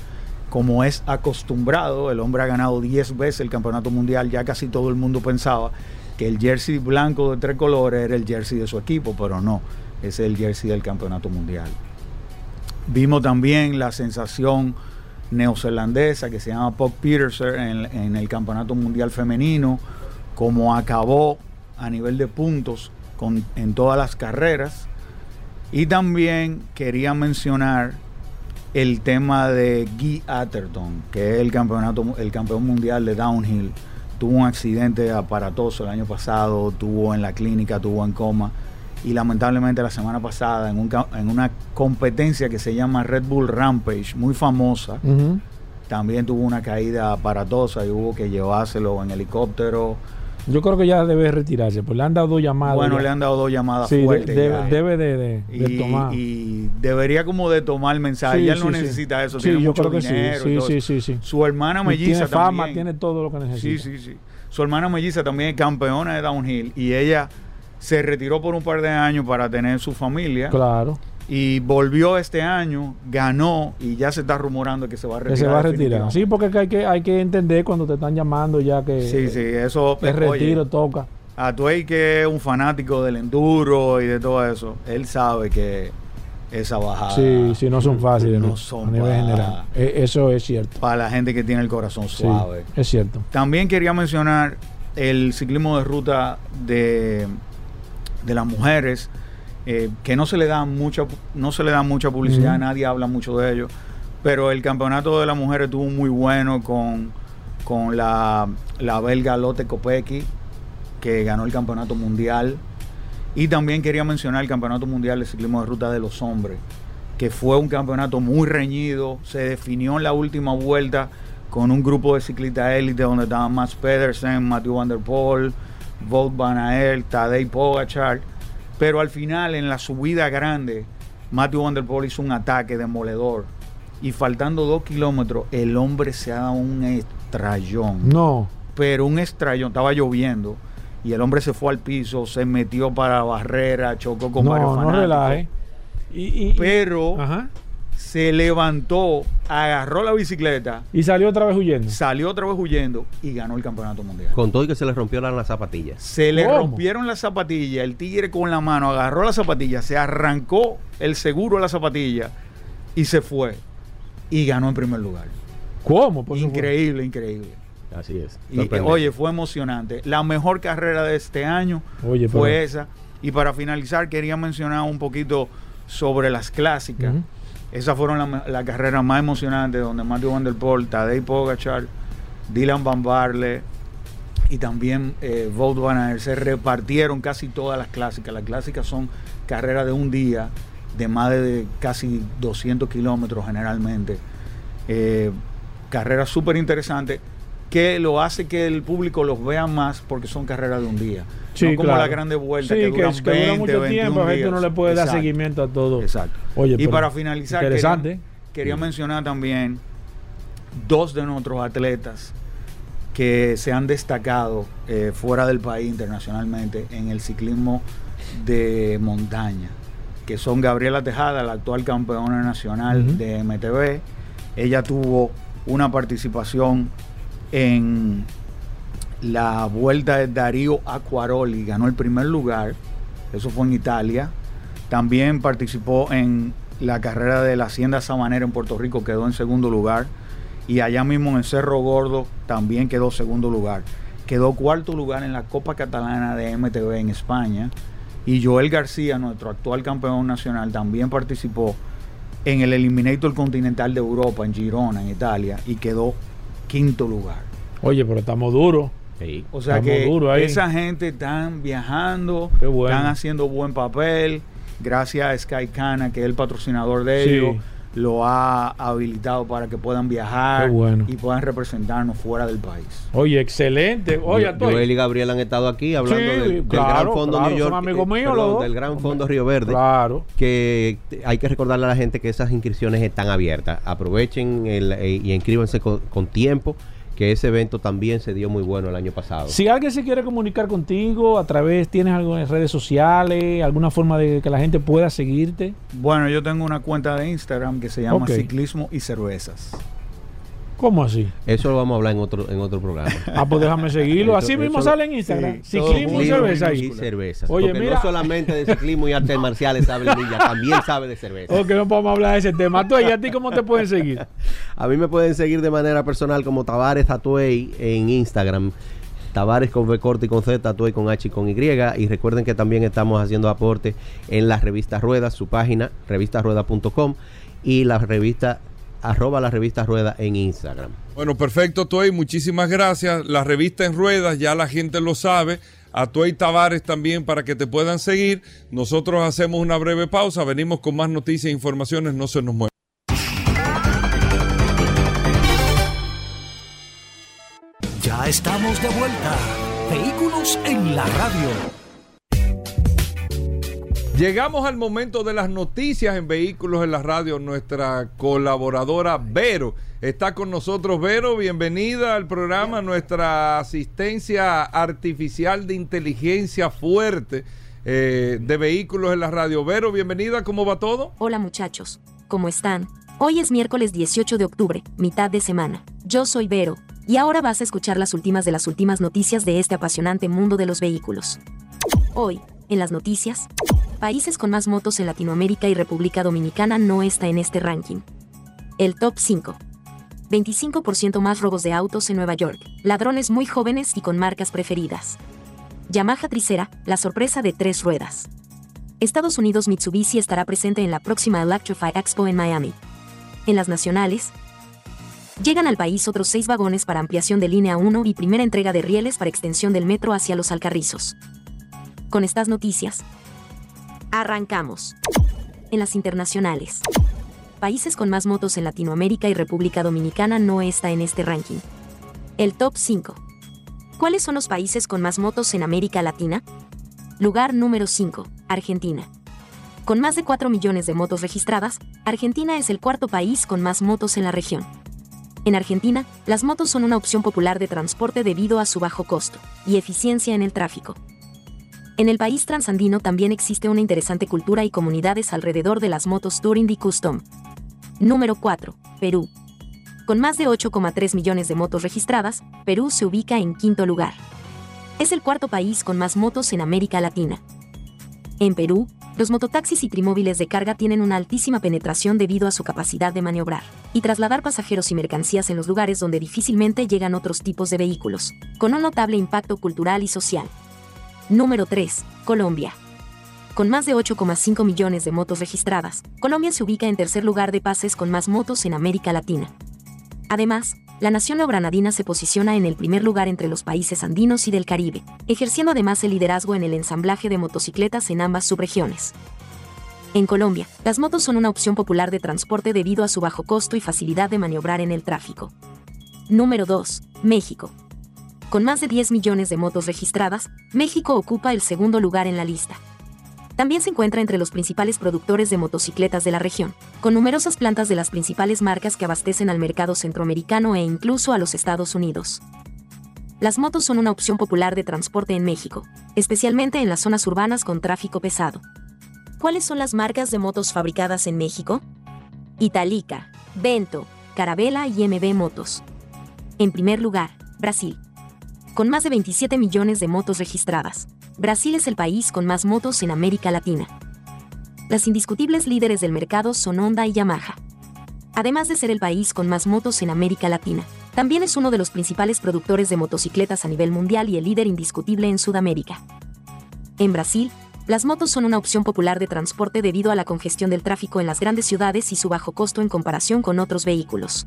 Como es acostumbrado, el hombre ha ganado 10 veces el campeonato mundial, ya casi todo el mundo pensaba que el jersey blanco de tres colores era el jersey de su equipo, pero no, es el jersey del campeonato mundial. Vimos también la sensación neozelandesa que se llama Pop Peterson en, en el campeonato mundial femenino, como acabó a nivel de puntos con, en todas las carreras. Y también quería mencionar el tema de Guy Atherton, que es el campeonato, el campeón mundial de downhill. Tuvo un accidente aparatoso el año pasado, tuvo en la clínica, tuvo en coma. Y lamentablemente la semana pasada, en, en una competencia que se llama Red Bull Rampage, muy famosa, también tuvo una caída aparatosa y hubo que llevárselo en helicóptero
yo creo que ya debe retirarse, pues le han dado dos llamadas.
Bueno, le han dado dos llamadas fuertes.
debe de,
y,
tomar.
Y debería como de tomar el mensaje. Sí, él no necesita eso.
Sí, yo creo que sí. Sí, sí, sí,
Su hermana melliza
tiene fama, tiene todo lo que necesita.
Sí, sí, sí. Su hermana melliza también es campeona de downhill y ella se retiró por un par de años para tener su familia.
Claro
y volvió este año, ganó y ya se está rumorando que se va a retirar.
Que se va a retirar. Sí, porque hay que, hay que entender cuando te están llamando ya que
sí, sí, eso,
el retiro toca.
A Tuey que es un fanático del enduro y de todo eso, él sabe que esa bajada.
Sí, sí, no son fáciles. No, son a nivel general. E, eso es cierto.
Para la gente que tiene el corazón suave.
es cierto.
También quería mencionar el ciclismo de ruta de, de las mujeres eh, que no se le da mucha, no se le da mucha publicidad, nadie habla mucho de ello, pero el campeonato de las mujeres estuvo muy bueno con, con la, la belga Lotte Kopecky, que ganó el campeonato mundial. Y también quería mencionar el campeonato mundial de ciclismo de ruta de los hombres, que fue un campeonato muy reñido, se definió en la última vuelta con un grupo de ciclistas élite donde estaban Max Pedersen, Matthew Van Der Poel, Wout Van Aert, Tadej Pogacar pero al final, en la subida grande, Matthew Van Der Poel hizo un ataque demoledor. Y faltando dos kilómetros, el hombre se ha dado un estrellón.
No.
Pero un estrellón, estaba lloviendo. Y el hombre se fue al piso, se metió para la barrera, chocó con
no,
varios
fanáticos. No relaje.
Y, pero se levantó, agarró la bicicleta.
Y salió otra vez huyendo.
Salió otra vez huyendo y ganó el campeonato mundial.
Con todo y que se le rompieron las zapatillas.
Se le rompieron las zapatillas. El tigre con la mano agarró la zapatilla, se arrancó el seguro a la zapatilla y se fue. Y ganó en primer lugar.
¿Cómo?
increíble, increíble.
Así es.
oye, fue emocionante. La mejor carrera de este año fue esa. Y para finalizar, quería mencionar un poquito sobre las clásicas. Esas fueron las la carreras más emocionantes donde Matthew Van Der Poel, Tadej Pogachar, Dylan Van Barle y también eh, Van Aert se repartieron casi todas las clásicas. Las clásicas son carreras de un día, de más de casi 200 kilómetros generalmente. Eh, carreras súper interesantes que lo hace que el público los vea más porque son carreras de un día. no como la grande vuelta que, duran que, mucho tiempo,
a gente no le puede dar seguimiento a todo.
Exacto. Oye, y para finalizar, interesante. Quería, mencionar también dos de nuestros atletas que se han destacado eh, fuera del país internacionalmente en el ciclismo de montaña, que son Gabriela Tejada, la actual campeona nacional de MTV. Ella tuvo una participación en la vuelta de Darío Acquaroli, ganó el primer lugar, eso fue en Italia. También participó en la carrera de la Hacienda Sabanera en Puerto Rico, quedó en segundo lugar. Y allá mismo en Cerro Gordo también quedó segundo lugar. Quedó cuarto lugar en la Copa Catalana de MTV en España. Y Joel García, nuestro actual campeón nacional, también participó en el Eliminator Continental de Europa, en Girona, en Italia, y quedó quinto lugar.
Oye, pero estamos duros.
O sea que esa gente están viajando, están haciendo buen papel. Gracias a Sky Cana, que es el patrocinador de ellos lo ha habilitado para que puedan viajar y puedan representarnos fuera del país.
Oye, excelente. Oye,
Joel y Gabriel han estado aquí hablando del, Gran Fondo New York, eh, del Gran Fondo Río Verde.
Claro.
Que hay que recordarle a la gente que esas inscripciones están abiertas. Aprovechen eh, y inscríbanse con tiempo que ese evento también se dio muy bueno el año pasado.
Si alguien se quiere comunicar contigo a través, ¿tienes algo en redes sociales, alguna forma de que la gente pueda seguirte?
Bueno, yo tengo una cuenta de Instagram que se llama Ciclismo y Cervezas.
¿Cómo así?
Eso lo vamos a hablar en otro, en otro programa.
ah, pues déjame seguirlo. Así mismo sale en Instagram. ciclismo y cerveza.
Y cervezas. Oye, Porque mira. no solamente de ciclismo y artes marciales sabe Lilla, también sabe de cerveza.
Ok, no podemos hablar de ese tema. ¿Tú y a ti cómo te pueden seguir? [laughs]
a mí me pueden seguir de manera personal como Tavares Tatuey en Instagram. Tavares con V corte y con Z, Tatuey con H y con Y. Y recuerden que también estamos haciendo aporte en la revista Ruedas, su página, revistarueda.com y la revista arroba la revista Rueda en Instagram.
Bueno, perfecto, Tuey, muchísimas gracias. La revista en ruedas, ya la gente lo sabe. A Tuey Tavares también para que te puedan seguir. Nosotros hacemos una breve pausa, venimos con más noticias e informaciones, no se nos muevan.
Ya estamos de vuelta. Vehículos en la radio.
Llegamos al momento de las noticias en Vehículos en la Radio. Nuestra colaboradora Vero está con nosotros. Vero, bienvenida al programa. Nuestra asistencia artificial de inteligencia fuerte eh, de Vehículos en la Radio. Vero, bienvenida. ¿Cómo va todo?
Hola muchachos. ¿Cómo están? Hoy es miércoles 18 de octubre, mitad de semana. Yo soy Vero, y ahora vas a escuchar las últimas de las últimas noticias de este apasionante mundo de los vehículos. Hoy, en las noticias, países con más motos en Latinoamérica y República Dominicana no está en este ranking. El top 5. 25% más robos de autos en Nueva York, ladrones muy jóvenes y con marcas preferidas. Yamaha Tricera, la sorpresa de tres ruedas. Estados Unidos Mitsubishi estará presente en la próxima Electrify Expo en Miami. En las nacionales, llegan al país otros seis vagones para ampliación de línea 1 y primera entrega de rieles para extensión del metro hacia los Alcarrizos. Con estas noticias, Arrancamos. En las internacionales. Países con más motos en Latinoamérica y República Dominicana no está en este ranking. El top 5. ¿Cuáles son los países con más motos en América Latina? Lugar número 5. Argentina. Con más de 4 millones de motos registradas, Argentina es el cuarto país con más motos en la región. En Argentina, las motos son una opción popular de transporte debido a su bajo costo y eficiencia en el tráfico. En el país transandino también existe una interesante cultura y comunidades alrededor de las motos Touring y Custom. Número 4. Perú. Con más de 8,3 millones de motos registradas, Perú se ubica en quinto lugar. Es el cuarto país con más motos en América Latina. En Perú, los mototaxis y trimóviles de carga tienen una altísima penetración debido a su capacidad de maniobrar y trasladar pasajeros y mercancías en los lugares donde difícilmente llegan otros tipos de vehículos, con un notable impacto cultural y social. Número 3. Colombia. Con más de 8,5 millones de motos registradas, Colombia se ubica en tercer lugar de pases con más motos en América Latina. Además, la nación neogranadina se posiciona en el primer lugar entre los países andinos y del Caribe, ejerciendo además el liderazgo en el ensamblaje de motocicletas en ambas subregiones. En Colombia, las motos son una opción popular de transporte debido a su bajo costo y facilidad de maniobrar en el tráfico. Número 2. México. Con más de 10 millones de motos registradas, México ocupa el segundo lugar en la lista. También se encuentra entre los principales productores de motocicletas de la región, con numerosas plantas de las principales marcas que abastecen al mercado centroamericano e incluso a los Estados Unidos. Las motos son una opción popular de transporte en México, especialmente en las zonas urbanas con tráfico pesado. ¿Cuáles son las marcas de motos fabricadas en México? Italica, Vento, Carabela y MB Motos. En primer lugar, Brasil. Con más de 27 millones de motos registradas, Brasil es el país con más motos en América Latina. Las indiscutibles líderes del mercado son Honda y Yamaha. Además de ser el país con más motos en América Latina, también es uno de los principales productores de motocicletas a nivel mundial y el líder indiscutible en Sudamérica. En Brasil, las motos son una opción popular de transporte debido a la congestión del tráfico en las grandes ciudades y su bajo costo en comparación con otros vehículos.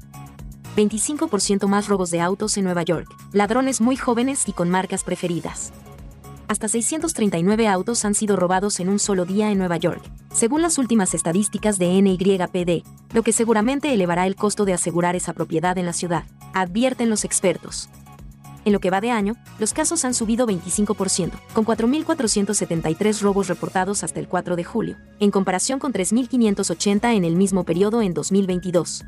25% más robos de autos en Nueva York, ladrones muy jóvenes y con marcas preferidas. Hasta 639 autos han sido robados en un solo día en Nueva York, según las últimas estadísticas de NYPD, lo que seguramente elevará el costo de asegurar esa propiedad en la ciudad, advierten los expertos. En lo que va de año, los casos han subido 25%, con 4.473 robos reportados hasta el 4 de julio, en comparación con 3.580 en el mismo periodo en 2022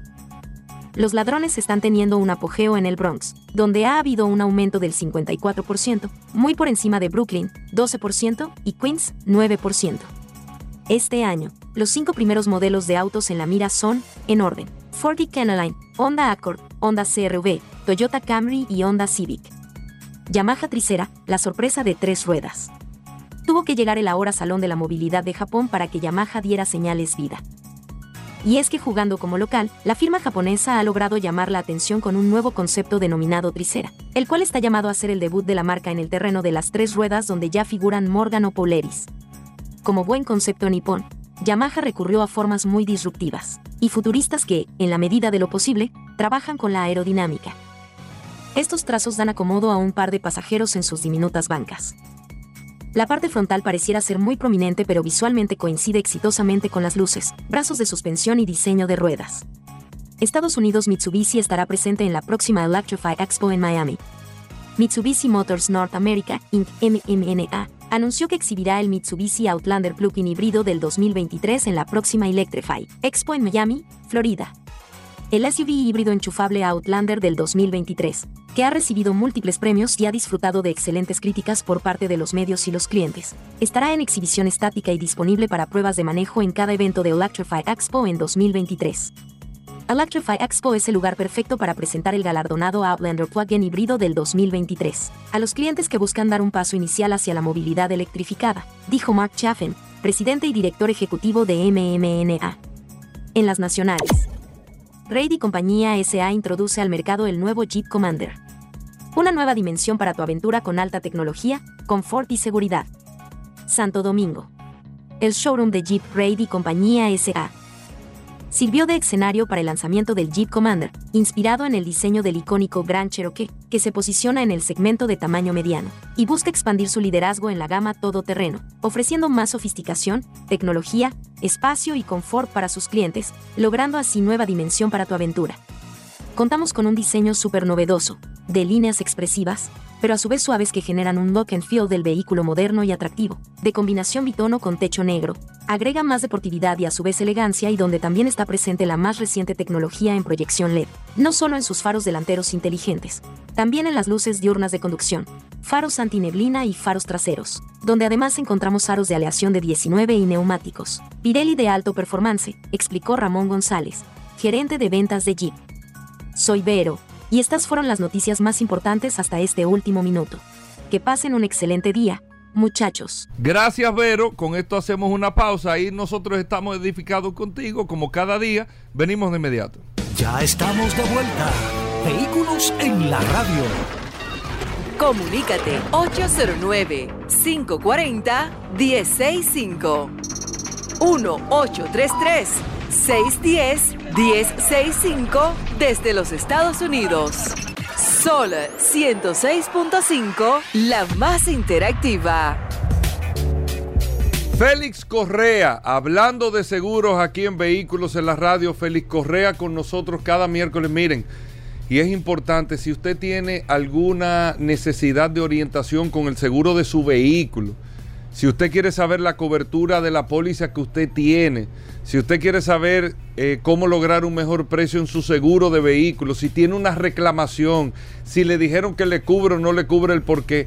los ladrones están teniendo un apogeo en el Bronx, donde ha habido un aumento del 54%, muy por encima de Brooklyn, 12%, y Queens, 9%. Este año, los cinco primeros modelos de autos en la mira son, en orden, Ford y Kenaline, Honda Accord, Honda CRV, Toyota Camry y Honda Civic. Yamaha Tricera, la sorpresa de tres ruedas. Tuvo que llegar el ahora Salón de la Movilidad de Japón para que Yamaha diera señales vida. Y es que jugando como local, la firma japonesa ha logrado llamar la atención con un nuevo concepto denominado Tricera, el cual está llamado a ser el debut de la marca en el terreno de las tres ruedas donde ya figuran Morgan o Polaris. Como buen concepto nipón, Yamaha recurrió a formas muy disruptivas y futuristas que, en la medida de lo posible, trabajan con la aerodinámica. Estos trazos dan acomodo a un par de pasajeros en sus diminutas bancas. La parte frontal pareciera ser muy prominente pero visualmente coincide exitosamente con las luces, brazos de suspensión y diseño de ruedas. Estados Unidos Mitsubishi estará presente en la próxima Electrify Expo en Miami. Mitsubishi Motors North America, Inc. MMNA, anunció que exhibirá el Mitsubishi Outlander Plug-in híbrido del 2023 en la próxima Electrify Expo en Miami, Florida el SUV híbrido enchufable Outlander del 2023, que ha recibido múltiples premios y ha disfrutado de excelentes críticas por parte de los medios y los clientes. Estará en exhibición estática y disponible para pruebas de manejo en cada evento de Electrify Expo en 2023. Electrify Expo es el lugar perfecto para presentar el galardonado Outlander Plug-in híbrido del 2023 a los clientes que buscan dar un paso inicial hacia la movilidad electrificada, dijo Mark Chaffin, presidente y director ejecutivo de MMNA. En las nacionales. Raid y compañía SA introduce al mercado el nuevo Jeep Commander. Una nueva dimensión para tu aventura con alta tecnología, confort y seguridad. Santo Domingo. El showroom de Jeep Raid y compañía SA sirvió de escenario para el lanzamiento del Jeep Commander, inspirado en el diseño del icónico Grand Cherokee, que se posiciona en el segmento de tamaño mediano, y busca expandir su liderazgo en la gama todoterreno, ofreciendo más sofisticación, tecnología, espacio y confort para sus clientes, logrando así nueva dimensión para tu aventura. Contamos con un diseño súper novedoso, de líneas expresivas, pero a su vez suaves que generan un look and feel del vehículo moderno y atractivo, de combinación bitono con techo negro. Agrega más deportividad y a su vez elegancia y donde también está presente la más reciente tecnología en proyección LED, no solo en sus faros delanteros inteligentes, también en las luces diurnas de conducción, faros antineblina y faros traseros, donde además encontramos aros de aleación de 19 y neumáticos. Pirelli de alto performance, explicó Ramón González, gerente de ventas de Jeep. Soy Vero, y estas fueron las noticias más importantes hasta este último minuto. Que pasen un excelente día, muchachos.
Gracias, Vero. Con esto hacemos una pausa y nosotros estamos edificados contigo, como cada día. Venimos de inmediato.
Ya estamos de vuelta. Vehículos en la radio.
Comunícate 809-540-1065. 1-833-610-1065 desde los Estados Unidos. Sol 106.5, la más interactiva.
Félix Correa, hablando de seguros aquí en Vehículos en la Radio, Félix Correa con nosotros cada miércoles. Miren, y es importante, si usted tiene alguna necesidad de orientación con el seguro de su vehículo, si usted quiere saber la cobertura de la póliza que usted tiene, si usted quiere saber eh, cómo lograr un mejor precio en su seguro de vehículo, si tiene una reclamación, si le dijeron que le cubre o no le cubre el porqué,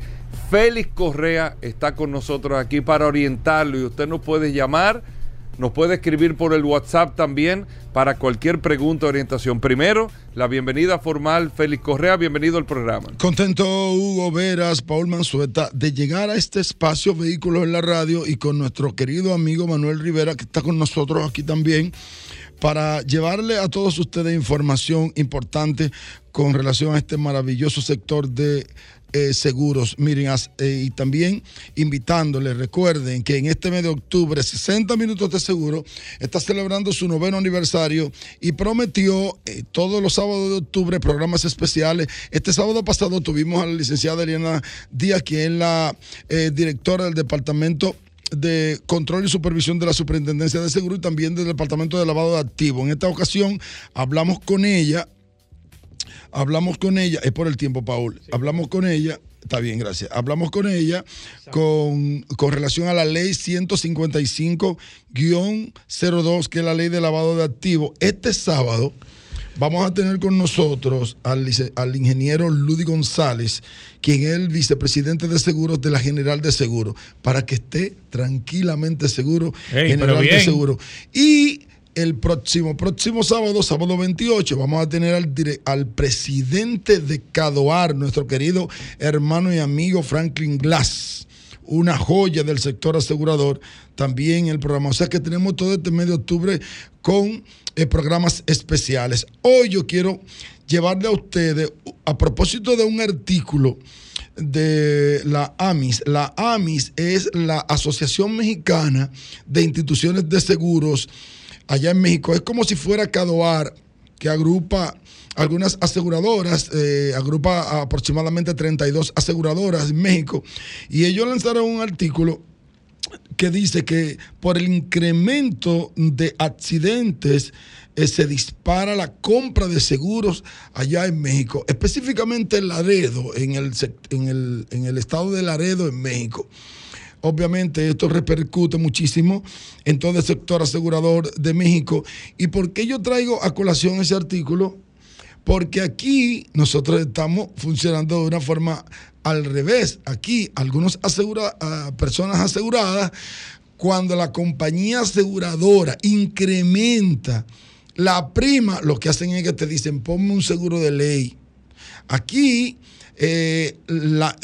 Félix Correa está con nosotros aquí para orientarlo y usted nos puede llamar, nos puede escribir por el WhatsApp también para cualquier pregunta o orientación. Primero, la bienvenida formal, Félix Correa, bienvenido al programa.
Contento, Hugo Veras, Paul Manzueta, de llegar a este espacio Vehículos en la Radio y con nuestro querido amigo Manuel Rivera, que está con nosotros aquí también para llevarle a todos ustedes información importante con relación a este maravilloso sector de eh, seguros. Miren, eh, y también invitándoles, recuerden que en este mes de octubre, 60 Minutos de Seguro está celebrando su noveno aniversario y prometió eh, todos los sábados de octubre programas especiales. Este sábado pasado tuvimos a la licenciada Eliana Díaz, quien es la directora del departamento de control y supervisión de la Superintendencia de Seguro y también del Departamento de Lavado de Activos. En esta ocasión hablamos con ella hablamos con ella, es por el tiempo, Paul, hablamos con ella, está bien, gracias, hablamos con ella con, relación a la ley 155-02, que es la ley de lavado de activos. Este sábado vamos a tener con nosotros al, al ingeniero Ludy González, quien es el vicepresidente de seguros de la General de Seguros, para que esté tranquilamente seguro, General de Seguros. Y el próximo, próximo sábado, sábado 28, vamos a tener al, presidente de Cadoar, nuestro querido hermano y amigo Franklin Glass, una joya del sector asegurador, también el programa. O sea que tenemos todo este mes de octubre con eh, programas especiales. Hoy yo quiero llevarle a ustedes, a propósito de un artículo, de la AMIS. La AMIS es la Asociación Mexicana de Instituciones de Seguros allá en México. Es como si fuera Cadoar, que agrupa algunas aseguradoras, eh, agrupa aproximadamente 32 aseguradoras en México, y ellos lanzaron un artículo que dice que por el incremento de accidentes eh, se dispara la compra de seguros allá en México, específicamente en Laredo, en el, en el, en el estado de Laredo, en México. Obviamente esto repercute muchísimo en todo el sector asegurador de México. ¿Y por qué yo traigo a colación ese artículo? Porque aquí nosotros estamos funcionando de una forma al revés. Aquí algunos asegura, personas aseguradas, cuando la compañía aseguradora incrementa la prima, lo que hacen es que te dicen, ponme un seguro de ley. Aquí eh,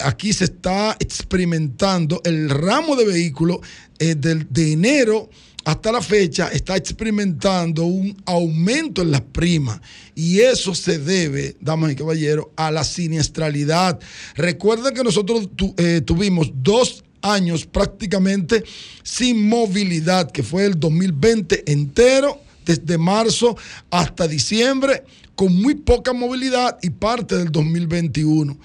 aquí se está experimentando el ramo de vehículos eh, de enero hasta la fecha está experimentando un aumento en las primas y eso se debe, damas y caballeros, a la siniestralidad. Recuerden que nosotros eh, tuvimos dos años prácticamente sin movilidad, que fue el 2020 entero, desde marzo hasta diciembre con muy poca movilidad y parte del 2021.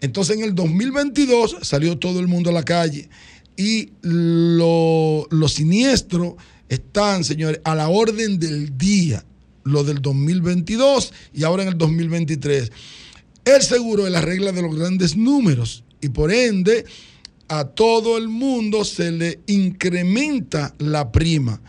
Entonces en el 2022 salió todo el mundo a la calle y los siniestros están, señores, a la orden del día, lo del 2022 y ahora en el 2023. El seguro es la regla de los grandes números y por ende a todo el mundo se le incrementa la prima.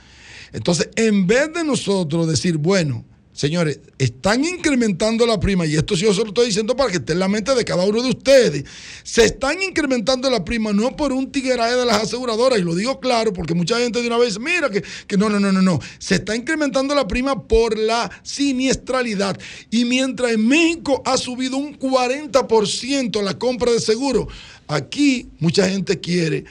Entonces, en vez de nosotros decir, bueno, Señores, están incrementando la prima, y esto sí yo se lo estoy diciendo para que esté en la mente de cada uno de ustedes. Se están incrementando la prima no por un tigreaje de las aseguradoras, y lo digo claro, porque mucha gente de una vez, mira que, que no, no, no, no, no. Se está incrementando la prima por la siniestralidad. Y mientras en México ha subido un 40% la compra de seguro, aquí mucha gente quiere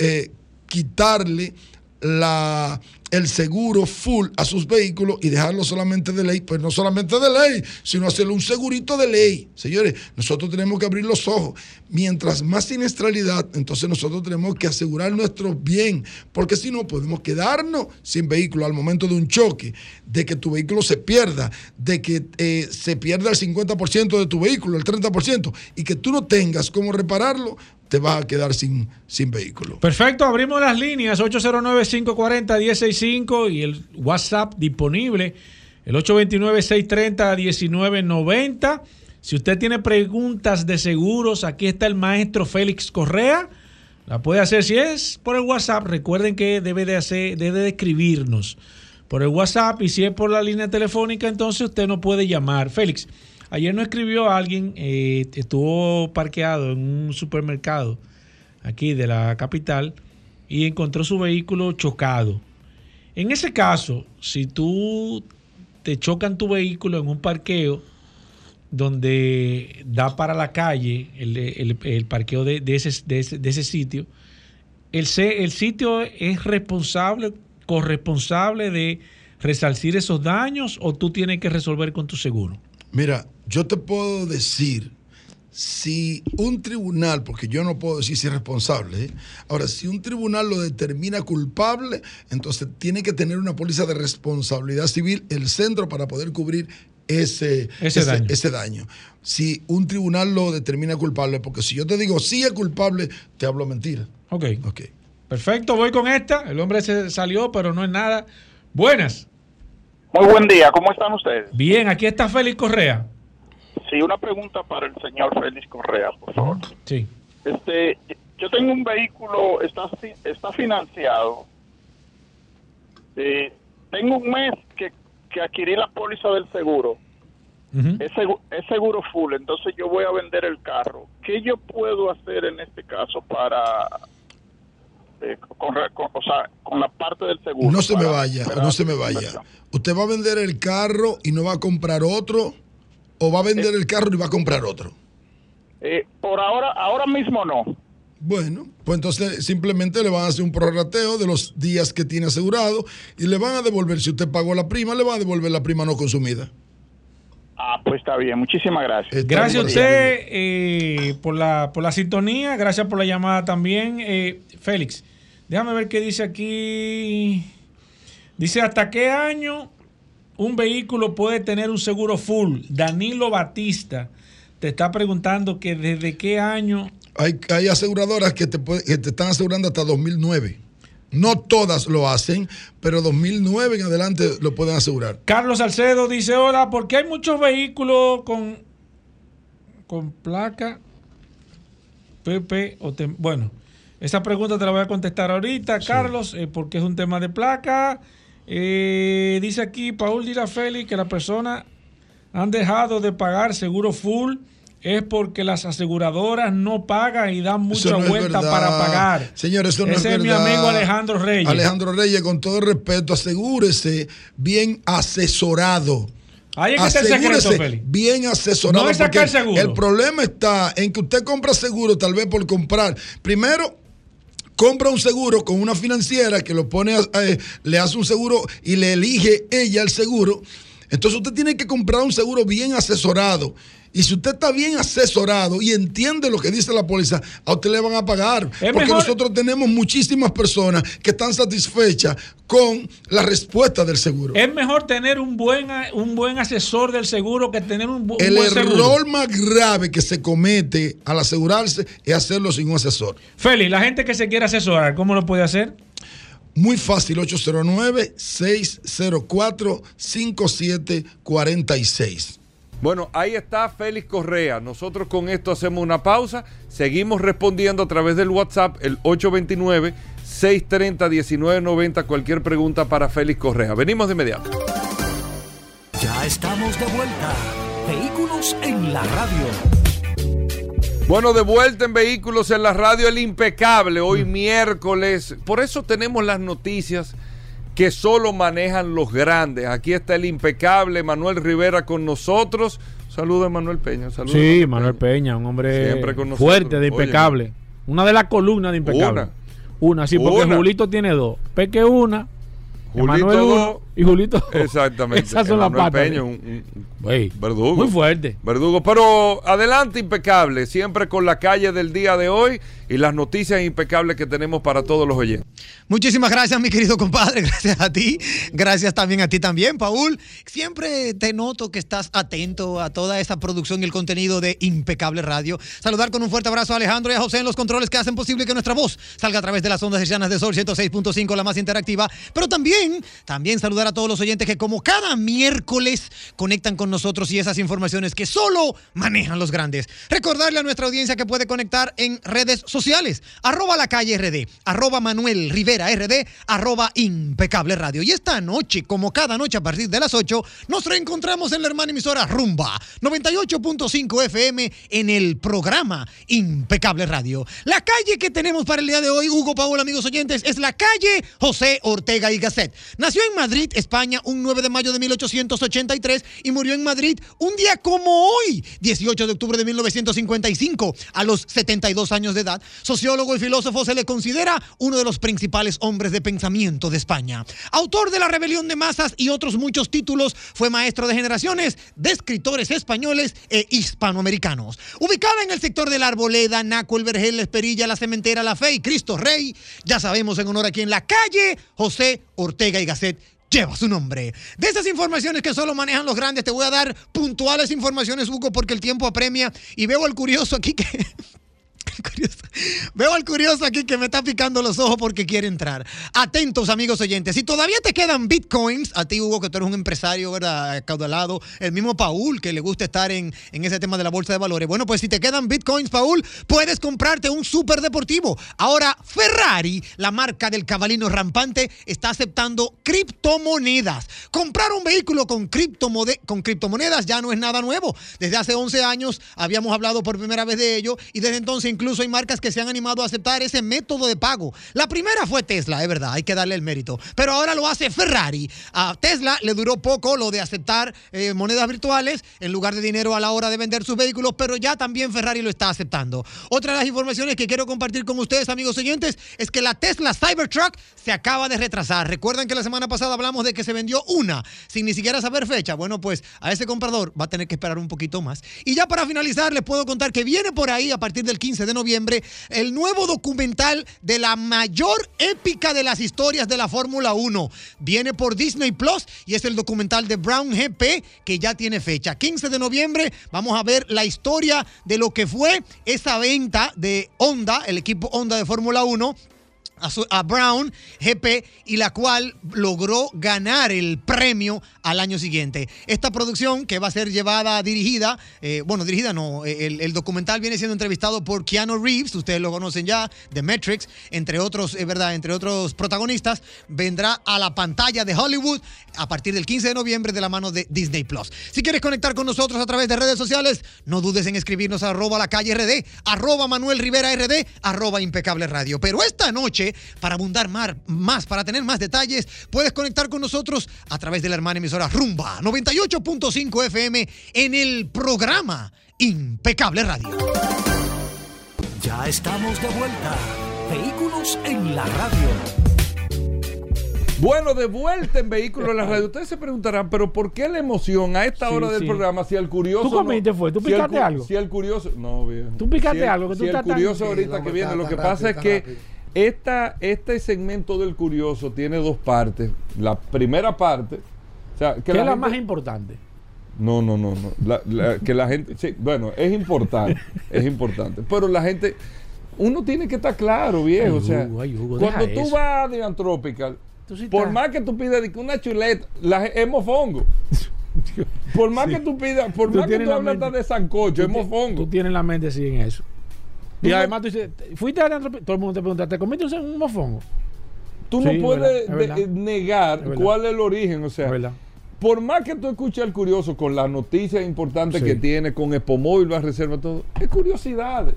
eh, quitarle la el seguro full a sus vehículos y dejarlo solamente de ley, pues no solamente de ley, sino hacerlo un segurito de ley. Señores, nosotros tenemos que abrir los ojos. Mientras más siniestralidad, entonces nosotros tenemos que asegurar nuestro bien, porque si no podemos quedarnos sin vehículo al momento de un choque, de que tu vehículo se pierda, de que eh, se pierda el 50% de tu vehículo, el 30%, y que tú no tengas cómo repararlo, te vas a quedar sin, sin vehículo.
Perfecto, abrimos las líneas 809-540-165 y el WhatsApp disponible, el 829-630-1990. Si usted tiene preguntas de seguros, aquí está el maestro Félix Correa. La puede hacer si es por el WhatsApp. Recuerden que debe de hacer, debe de escribirnos por el WhatsApp y si es por la línea telefónica, entonces usted no puede llamar. Félix, Ayer nos escribió alguien, eh, estuvo parqueado en un supermercado aquí de la capital y encontró su vehículo chocado. En ese caso, si tú te chocan tu vehículo en un parqueo donde da para la calle, el, parqueo de, ese, de, ese, sitio, el, el sitio es responsable, corresponsable de resarcir esos daños o tú tienes que resolver con tu seguro.
Mira, yo te puedo decir si un tribunal, porque yo no puedo decir si es responsable, ¿eh? ahora, si un tribunal lo determina culpable, entonces tiene que tener una póliza de responsabilidad civil el centro para poder cubrir ese, ese, daño. Si un tribunal lo determina culpable, porque si yo te digo sí es culpable, te hablo mentira.
Ok. Ok. Perfecto, voy con esta. El hombre se salió, pero no es nada. Buenas.
Muy buen día, ¿cómo están ustedes?
Bien, aquí está Félix Correa.
Sí, una pregunta para el señor Félix Correa, por favor.
Sí.
Este, yo tengo un vehículo, está, está financiado. Eh, tengo un mes que, que, adquirí la póliza del seguro. es, seguro. es seguro full, entonces yo voy a vender el carro. ¿Qué yo puedo hacer en este caso para eh, con, o sea, con la parte del seguro.
No se me vaya, no se me vaya. ¿Usted va a vender el carro y no va a comprar otro? ¿O va a vender el carro y va a comprar otro?
Eh, por ahora, ahora mismo no.
Bueno, pues entonces simplemente le van a hacer un prorrateo de los días que tiene asegurado y le van a devolver, si usted pagó la prima, le van a devolver la prima no consumida.
Ah, pues está bien, muchísimas gracias.
gracias a usted eh, por, la, por la sintonía, gracias por la llamada también. Félix, déjame ver qué dice aquí. Dice, ¿hasta qué año un vehículo puede tener un seguro full? Danilo Batista te está preguntando que desde qué año...
Hay, hay aseguradoras que te, que te están asegurando hasta 2009. No todas lo hacen, pero 2009 en adelante lo pueden asegurar.
Carlos Salcedo dice, hola, porque hay muchos vehículos con, con placa PP o... bueno, esa pregunta te la voy a contestar ahorita, Carlos, eh, porque es un tema de placa. Eh, dice aquí Paul Dira Félix que las personas han dejado de pagar seguro full es porque las aseguradoras no pagan y dan mucha vuelta para pagar.
Señores, eso no
Ese
es,
mi amigo Alejandro Reyes.
Alejandro Reyes, con todo respeto, asegúrese bien asesorado.
Ahí es que está el secreto,
bien asesorado.
No es el seguro.
El problema está en que usted compra seguro, tal vez por comprar. Primero, compra un seguro con una financiera que lo pone, eh, le hace un seguro y le elige ella el seguro. Entonces usted tiene que comprar un seguro bien asesorado. Y si usted está bien asesorado y entiende lo que dice la póliza, a usted le van a pagar. porque nosotros tenemos muchísimas personas que están satisfechas con la respuesta del seguro.
Es mejor tener un buen, un buen asesor del seguro que tener un, un
El
buen seguro.
El error más grave que se comete al asegurarse es hacerlo sin un asesor.
Félix, la gente que se quiere asesorar, ¿cómo lo puede hacer?
Muy fácil, 809-604-5746.
Bueno, ahí está Félix Correa. Nosotros con esto hacemos una pausa. Seguimos respondiendo a través del WhatsApp, el 829-630-1990. Cualquier pregunta para Félix Correa. Venimos de inmediato.
Ya estamos de vuelta. Vehículos en la radio.
Bueno, de vuelta en Vehículos en la radio, el impecable, hoy miércoles. Por eso tenemos las noticias que solo manejan los grandes. Aquí está el impecable Manuel Rivera con nosotros. Saludos, Manuel Peña. Saludos,
sí, Manuel Peña. un hombre fuerte, de impecable. una de las columnas de impecable. Una. Una, sí, porque Julito tiene dos. Peque una,
Julito
y Julito.
Exactamente. [laughs]
Esas son las patas.
verdugo.
Muy fuerte.
Verdugo. Pero adelante, impecable. Siempre con la calle del día de hoy y las noticias impecables que tenemos para todos los oyentes.
Muchísimas gracias, mi querido compadre. [laughs] Gracias a ti. Gracias también a ti también, Paul. Siempre te noto que estás atento a toda esa producción y el contenido de Impecable Radio. Saludar con un fuerte abrazo a Alejandro y a José en los controles que hacen posible que nuestra voz salga a través de las ondas hercianas de Sol 106.5, la más interactiva. Pero también, también saludar a todos los oyentes que como cada miércoles conectan con nosotros y esas informaciones que solo manejan los grandes. Recordarle a nuestra audiencia que puede conectar en redes sociales arroba la calle RD, arroba Manuel Rivera RD, arroba impecable radio. Y esta noche, como cada noche a partir de las 8, nos reencontramos en la hermana emisora Rumba 98.5 FM en el programa Impecable Radio. La calle que tenemos para el día de hoy, Hugo Paul, amigos oyentes, es la calle José Ortega y Gasset. Nació en Madrid, España, un 9 de mayo de 1883 y murió en Madrid un día como hoy, 18 de octubre de 1955, a los 72 años de edad sociólogo y filósofo, se le considera uno de los principales hombres de pensamiento de España. Autor de La Rebelión de Masas y otros muchos títulos, fue maestro de generaciones de escritores españoles e hispanoamericanos. Ubicada en el sector de la Arboleda, Naco, el Vergel, la Esperilla, la Cementera, la Fe y Cristo Rey, ya sabemos en honor aquí en la calle, José Ortega y Gasset lleva su nombre. De esas informaciones que solo manejan los grandes, te voy a dar puntuales informaciones, Hugo, porque el tiempo apremia y veo al curioso aquí que Veo al curioso aquí que me está picando los ojos porque quiere entrar. Atentos, amigos oyentes. Si todavía te quedan bitcoins, a ti, Hugo, que tú eres un empresario, ¿verdad? Caudalado. El mismo Paul, que le gusta estar en, en ese tema de la bolsa de valores. Bueno, pues si te quedan bitcoins, Paul, puedes comprarte un super deportivo. Ahora, Ferrari, la marca del cabalino rampante, está aceptando criptomonedas. Comprar un vehículo con, con criptomonedas ya no es nada nuevo. Desde hace 11 años habíamos hablado por primera vez de ello y desde entonces incluso hay marcas que se han animado a aceptar ese método de pago. La primera fue Tesla, es verdad, hay que darle el mérito. Pero ahora lo hace Ferrari. A Tesla le duró poco lo de aceptar eh, monedas virtuales en lugar de dinero a la hora de vender sus vehículos, pero ya también Ferrari lo está aceptando. Otra de las informaciones que quiero compartir con ustedes, amigos oyentes, es que la Tesla Cybertruck se acaba de retrasar. Recuerden que la semana pasada hablamos de que se vendió una sin ni siquiera saber fecha. Bueno, pues a ese comprador va a tener que esperar un poquito más. Y ya para finalizar, les puedo contar que viene por ahí a partir del 15 de noviembre el nuevo documental de la mayor épica de las historias de la Fórmula 1. Viene por Disney Plus y es el documental de Brown GP que ya tiene fecha. 15 de noviembre vamos a ver la historia de lo que fue esa venta de Honda, el equipo Honda de Fórmula 1 a, Brown GP y la cual logró ganar el premio al año siguiente. Esta producción que va a ser llevada, dirigida, eh, bueno, dirigida no, eh, el, documental viene siendo entrevistado por Keanu Reeves, ustedes lo conocen ya, de Matrix, entre otros, es verdad, entre otros protagonistas, vendrá a la pantalla de Hollywood a partir del 15 de noviembre de la mano de Disney Plus. Si quieres conectar con nosotros a través de redes sociales, no dudes en escribirnos a arroba la calle RD, arroba Manuel Rivera RD, arroba impecable radio. Pero esta noche, para abundar más, para tener más detalles, puedes conectar con nosotros a través de la hermana emisora Rumba 98.5 FM en el programa Impecable Radio.
Ya estamos de vuelta. Vehículos en la radio.
Bueno, de vuelta en Vehículos en la Radio. Ustedes se preguntarán, pero ¿por qué la emoción a esta hora del programa si el curioso.
¿Tú comiste fue? ¿Tú picaste algo?
Si el curioso. No, bien.
¿Tú picaste algo? Que
si el curioso ahorita que viene, lo que pasa es que esta, este segmento del curioso tiene dos partes. La primera parte. O sea, que
¿Qué es la más importante?
No, no, no, no. que la gente. Sí, bueno, es importante. [laughs] es importante. Pero la gente. Uno tiene que estar claro, viejo. o sea, cuando tú vas a Diantropical, por más que tú pidas una chuleta, la, es mofongo. [laughs] por más que tú pidas, por más que tú hables de sancocho, es mofongo.
Tú tienes la mente así en eso. Y además tú dices, fuiste a todo el mundo te pregunta, ¿te comiste un mofongo?
Tú no puedes negar cuál es el origen, o sea. por más que tú escuches al curioso con las noticias importantes
Sí.
que tiene, con Expomóvil, a reserva todo, es curiosidades.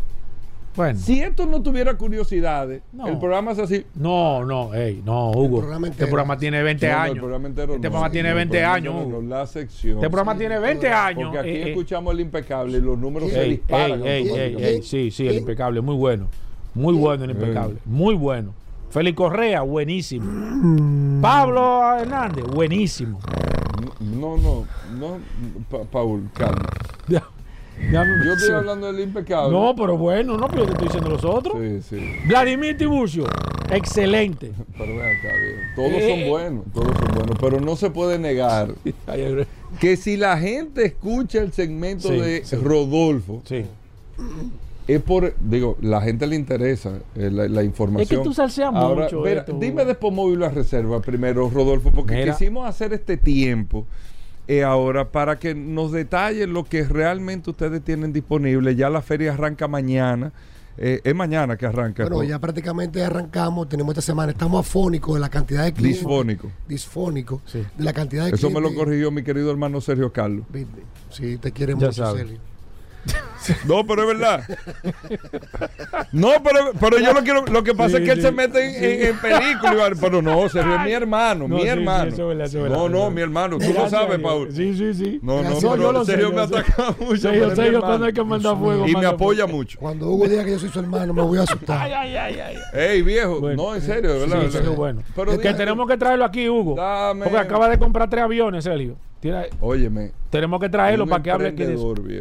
Bueno.
Si esto no tuviera curiosidades,
No.
el programa es así.
No, no, ey, no, Hugo.
programa
este programa tiene 20
No, no,
años.
el programa entero
este
no.
programa tiene
No, el
20
programa
años,
entero la sección.
Este programa tiene 20 años.
Porque aquí
eh, eh.
escuchamos el impecable y los números se disparan.
ey, ey, ey,
automáticamente.
ey, sí, sí, el impecable, muy bueno. Muy bueno el impecable, muy bueno. Félix Correa, buenísimo. Pablo Hernández, buenísimo.
No, no, no, Pa- Paul, calma. Yo estoy hablando del impecable.
No, pero bueno, no, pero yo te estoy diciendo los otros.
Sí, sí.
Vladimir Tiburcio, excelente. [laughs]
Pero ven acá, bien. Todos
Eh.
son buenos, todos son buenos. Pero no se puede negar [laughs] que si la gente escucha el segmento
Sí,
de
sí.
Rodolfo,
Sí.
es por, digo, la gente le interesa eh, la, la información.
tú salseas
Ahora,
mucho esto,
dime de Pomóvil la reserva primero, Rodolfo, porque
Mira.
quisimos hacer este tiempo eh, ahora para que nos detalle lo que realmente ustedes tienen disponible. Ya la feria arranca mañana. Eh, es mañana que arranca.
Bueno,
¿no?
ya prácticamente arrancamos, tenemos esta semana, estamos afónicos de la cantidad de clientes.
Disfónico.
Disfónico. De la cantidad de
Eso me lo
clientes.
corrigió mi querido hermano Sergio Carlos.
Sí, te quiere
Ya
mucho,
sabe. [laughs] [laughs] No, pero es verdad. No, pero, pero yo lo quiero. Lo que pasa
Sí,
es que él
sí.
se mete en, en, en película. Pero no, Sergio es mi hermano,
No,
mi
sí, sí,
hermano.
eso es verdad, eso es verdad,
no, no, mi hermano. Tú lo
Gracias
sabes. Paul.
Sí, sí, sí.
No, no,
No,
pero
yo lo sé,
Sergio me ataca mucho.
Sergio, Sergio, cuando hay que mandar fuego,
Y me apoya mucho.
Cuando Hugo diga que yo soy su hermano, me voy a asustar.
Ay, ay, ay, ay.
Ey, viejo.
Bueno.
no, en serio, de verdad.
Sí, bueno.
Pero
Es que tenemos que traerlo aquí, Hugo.
Dame.
Porque acaba de comprar tres aviones, Sergio.
Óyeme.
tenemos que traerlo para que hable.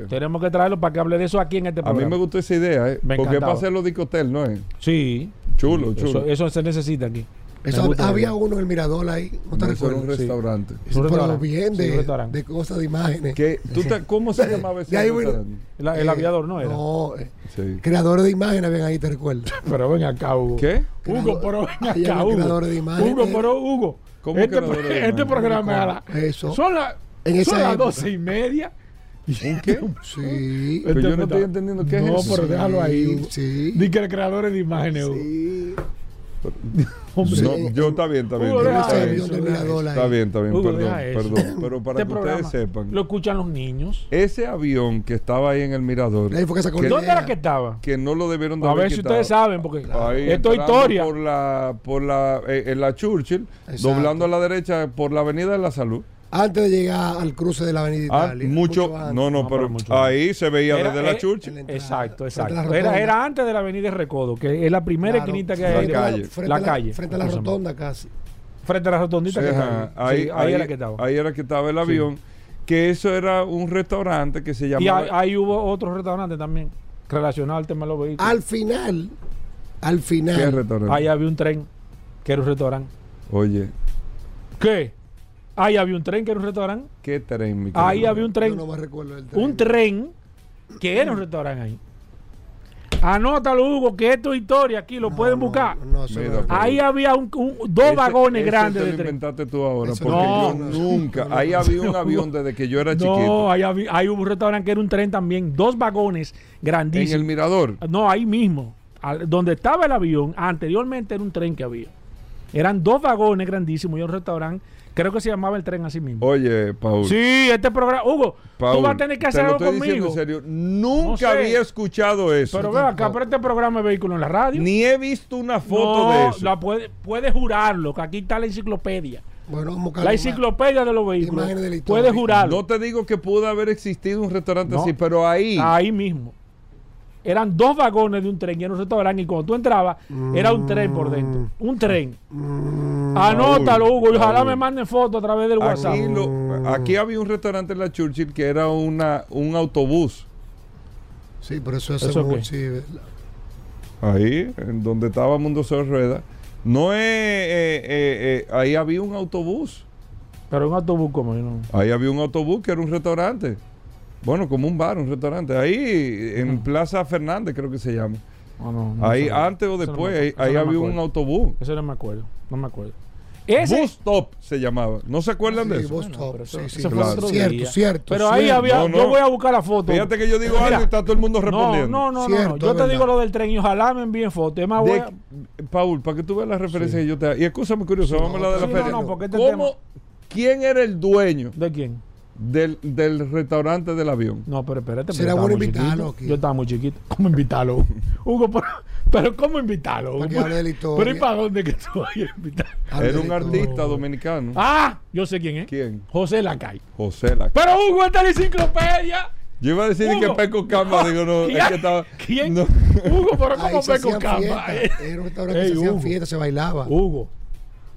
Tenemos que traerlo para que hable de eso aquí en este
A
programa.
mí me gustó esa idea, ¿eh?
Me
Porque para hacerlo discotel, ¿no es?
Sí.
Chulo, chulo.
eso se necesita aquí.
Eso, había uno en el Mirador ahí, ¿no te
era un restaurante.
Un
Pero
restaurante.
bien
Sí,
de, de cosas de imágenes.
¿Qué? ¿Tú te- ¿Cómo se llamaba ese
ahí
restaurante?
El, el
Eh,
aviador no era.
No, eh,
Sí.
creadores de imágenes habían ahí, ¿te recuerdas? [laughs]
Pero ven acá, Hugo.
¿Qué?
Hugo, pero ven acá, Hugo.
creadores de imágenes.
Hugo, pero Hugo.
¿Cómo
este,
de
este programa es a la-
Eso.
son, la-
En esa
son las doce y media.
¿Un qué?
Sí. [laughs]
Pero yo no
Este
estoy entendiendo qué
no,
es eso.
pero déjalo ahí.
Sí.
Di que el creador de imágenes.
Sí. [laughs]
Hombre,
No, yo está bien, está bien.
Hugo,
está
deja
bien.
Eso,
Está bien, está bien,
Hugo,
perdón, perdón. Pero [laughs] para
Este
que
programa
ustedes sepan,
Lo escuchan los niños.
ese avión que estaba ahí en el mirador,
Ahí fue que
¿Dónde era que estaba?
que no lo debieron de
A ver si
quitado.
ustedes saben, porque
Ahí
esto es historia.
Por la, por la, eh, en la Churchill,
Exacto.
doblando a la derecha por la Avenida de la Salud.
Antes de llegar al cruce de la Avenida
Ah,
Italia.
mucho,
antes.
no, no,
No,
pero
pero mucho
ahí se veía
Era-
desde la
eh,
la entrada,
Exacto,
la
exacto. Era, era antes de la avenida de Recodo, que es la primera
Claro,
esquinita que
la
hay. de-
calle.
Frente
la
a la,
calle.
Frente a la rotonda casi.
Frente a la rotondita
Sí,
que
ajá.
está
ahí,
ahí. Sí, ahí era que estaba.
ahí era que estaba el avión. Que eso era un restaurante que se
y
llamaba.
ahí, ahí hubo otro restaurante también relacionado al tema de los vehículos.
Al final, al
¿Qué
final,
restaurante?
Ahí había un tren que era un restaurante.
Oye,
¿Qué? Ahí había un tren que era un restaurante.
qué tren, mi
Ahí había un
yo
tren.
no me recuerdo del tren.
Un tren que era un restaurante ahí. Anótalo, Hugo, que esto es historia aquí, lo
No,
pueden
no,
buscar.
No,
Mira,
no-
pero-
Ahí había un, un- dos
Ese-
vagones
ese
grandes
te
de
lo
tren.
inventaste tú ahora,
Eso
porque
no,
yo
no,
nunca.
no, no.
ahí había un avión desde que yo era
No,
chiquito.
ahí, había- ahí hubo un restaurante que era un tren también, dos vagones
En
grandísimos.
el mirador.
No, ahí mismo. Al- donde estaba el avión, anteriormente era un tren que había. Eran dos vagones grandísimos y un restaurante. Creo que se llamaba el tren así mismo.
Oye, Paul.
Sí, este programa. Hugo,
Paul,
tú vas a tener que
te
hacer
lo
algo
estoy diciendo
conmigo.
en serio. Nunca
No sé.
había escuchado eso.
Pero ve acá, pero este programa de vehículo en la radio.
Ni he visto una foto
no,
de eso.
La puede, puede jurarlo, que aquí está la enciclopedia.
Bueno, buscar
La enciclopedia de los vehículos.
imágenes de la historia.
Puede jurarlo.
No te digo que pudo haber existido un restaurante
No.
así, pero ahí.
Ahí mismo. Eran dos vagones de un tren y era un restaurante. Y cuando tú entrabas, era un tren por dentro. Un tren. Anótalo, Hugo. Y ojalá me manden fotos a través del WhatsApp.
Aquí, lo- aquí había un restaurante en la Churchill que era una, un autobús.
Sí, pero eso hace
¿Eso
mucho.
qué?
sí, ¿verdad?
Ahí, en donde estaba Mundo Sol Rueda. No es. eh, eh, eh, ahí había un autobús.
Pero un autobús como yo no.
Ahí había un autobús que era un restaurante. Bueno, como un bar, un restaurante. Ahí, en Plaza Fernández, creo que se llama.
No, no, no
ahí, antes o
no
después, ahí, había un autobús.
Eso no me acuerdo. No me acuerdo. Ese,
Bus Stop se llamaba. ¿No se acuerdan de
Sí,
eso?
Bus
Bueno,
Stop,
pero eso-
sí, sí,
eso fue
claro.
otro
cierto,
día.
cierto.
Pero ahí
cierto.
había.
No, no.
Yo voy a buscar la foto.
Fíjate que yo digo
Mira.
algo y está todo el mundo respondiendo.
no, no, no,
Cierto,
no. Yo te digo lo del tren y ojalá me envíen fotos. Es más, voy
De-
a-
Paul, para que tú veas la referencia que yo te Y escúchame curioso, vamos a hablar de la
Sí,
feria.
no, no, porque este
¿Cómo,
tema-
¿quién era el dueño
¿De quién?
Del, del restaurante del avión?
No, pero espérate.
Será
pero
bueno invitarlo aquí.
Yo estaba muy chiquito. ¿Cómo invitarlo? Hugo, [laughs] pero, pero ¿cómo invitarlo?
Para que
Hugo?
hable de la historia. [laughs]
Pero ¿y para dónde que tú vayas a invitar?
Era un artista dominicano.
Ah, yo sé quién es.
¿Quién?
José Lacay.
José La.
Pero Hugo está en la enciclopedia.
Yo iba a decir
Hugo.
que Peco Camba, digo, no, es
¿Quién?
que estaba.
¿Quién?
no.
Hugo, pero ¿cómo Peco Camba?
Era un restaurante que se hacían fiestas, se bailaba.
Hugo,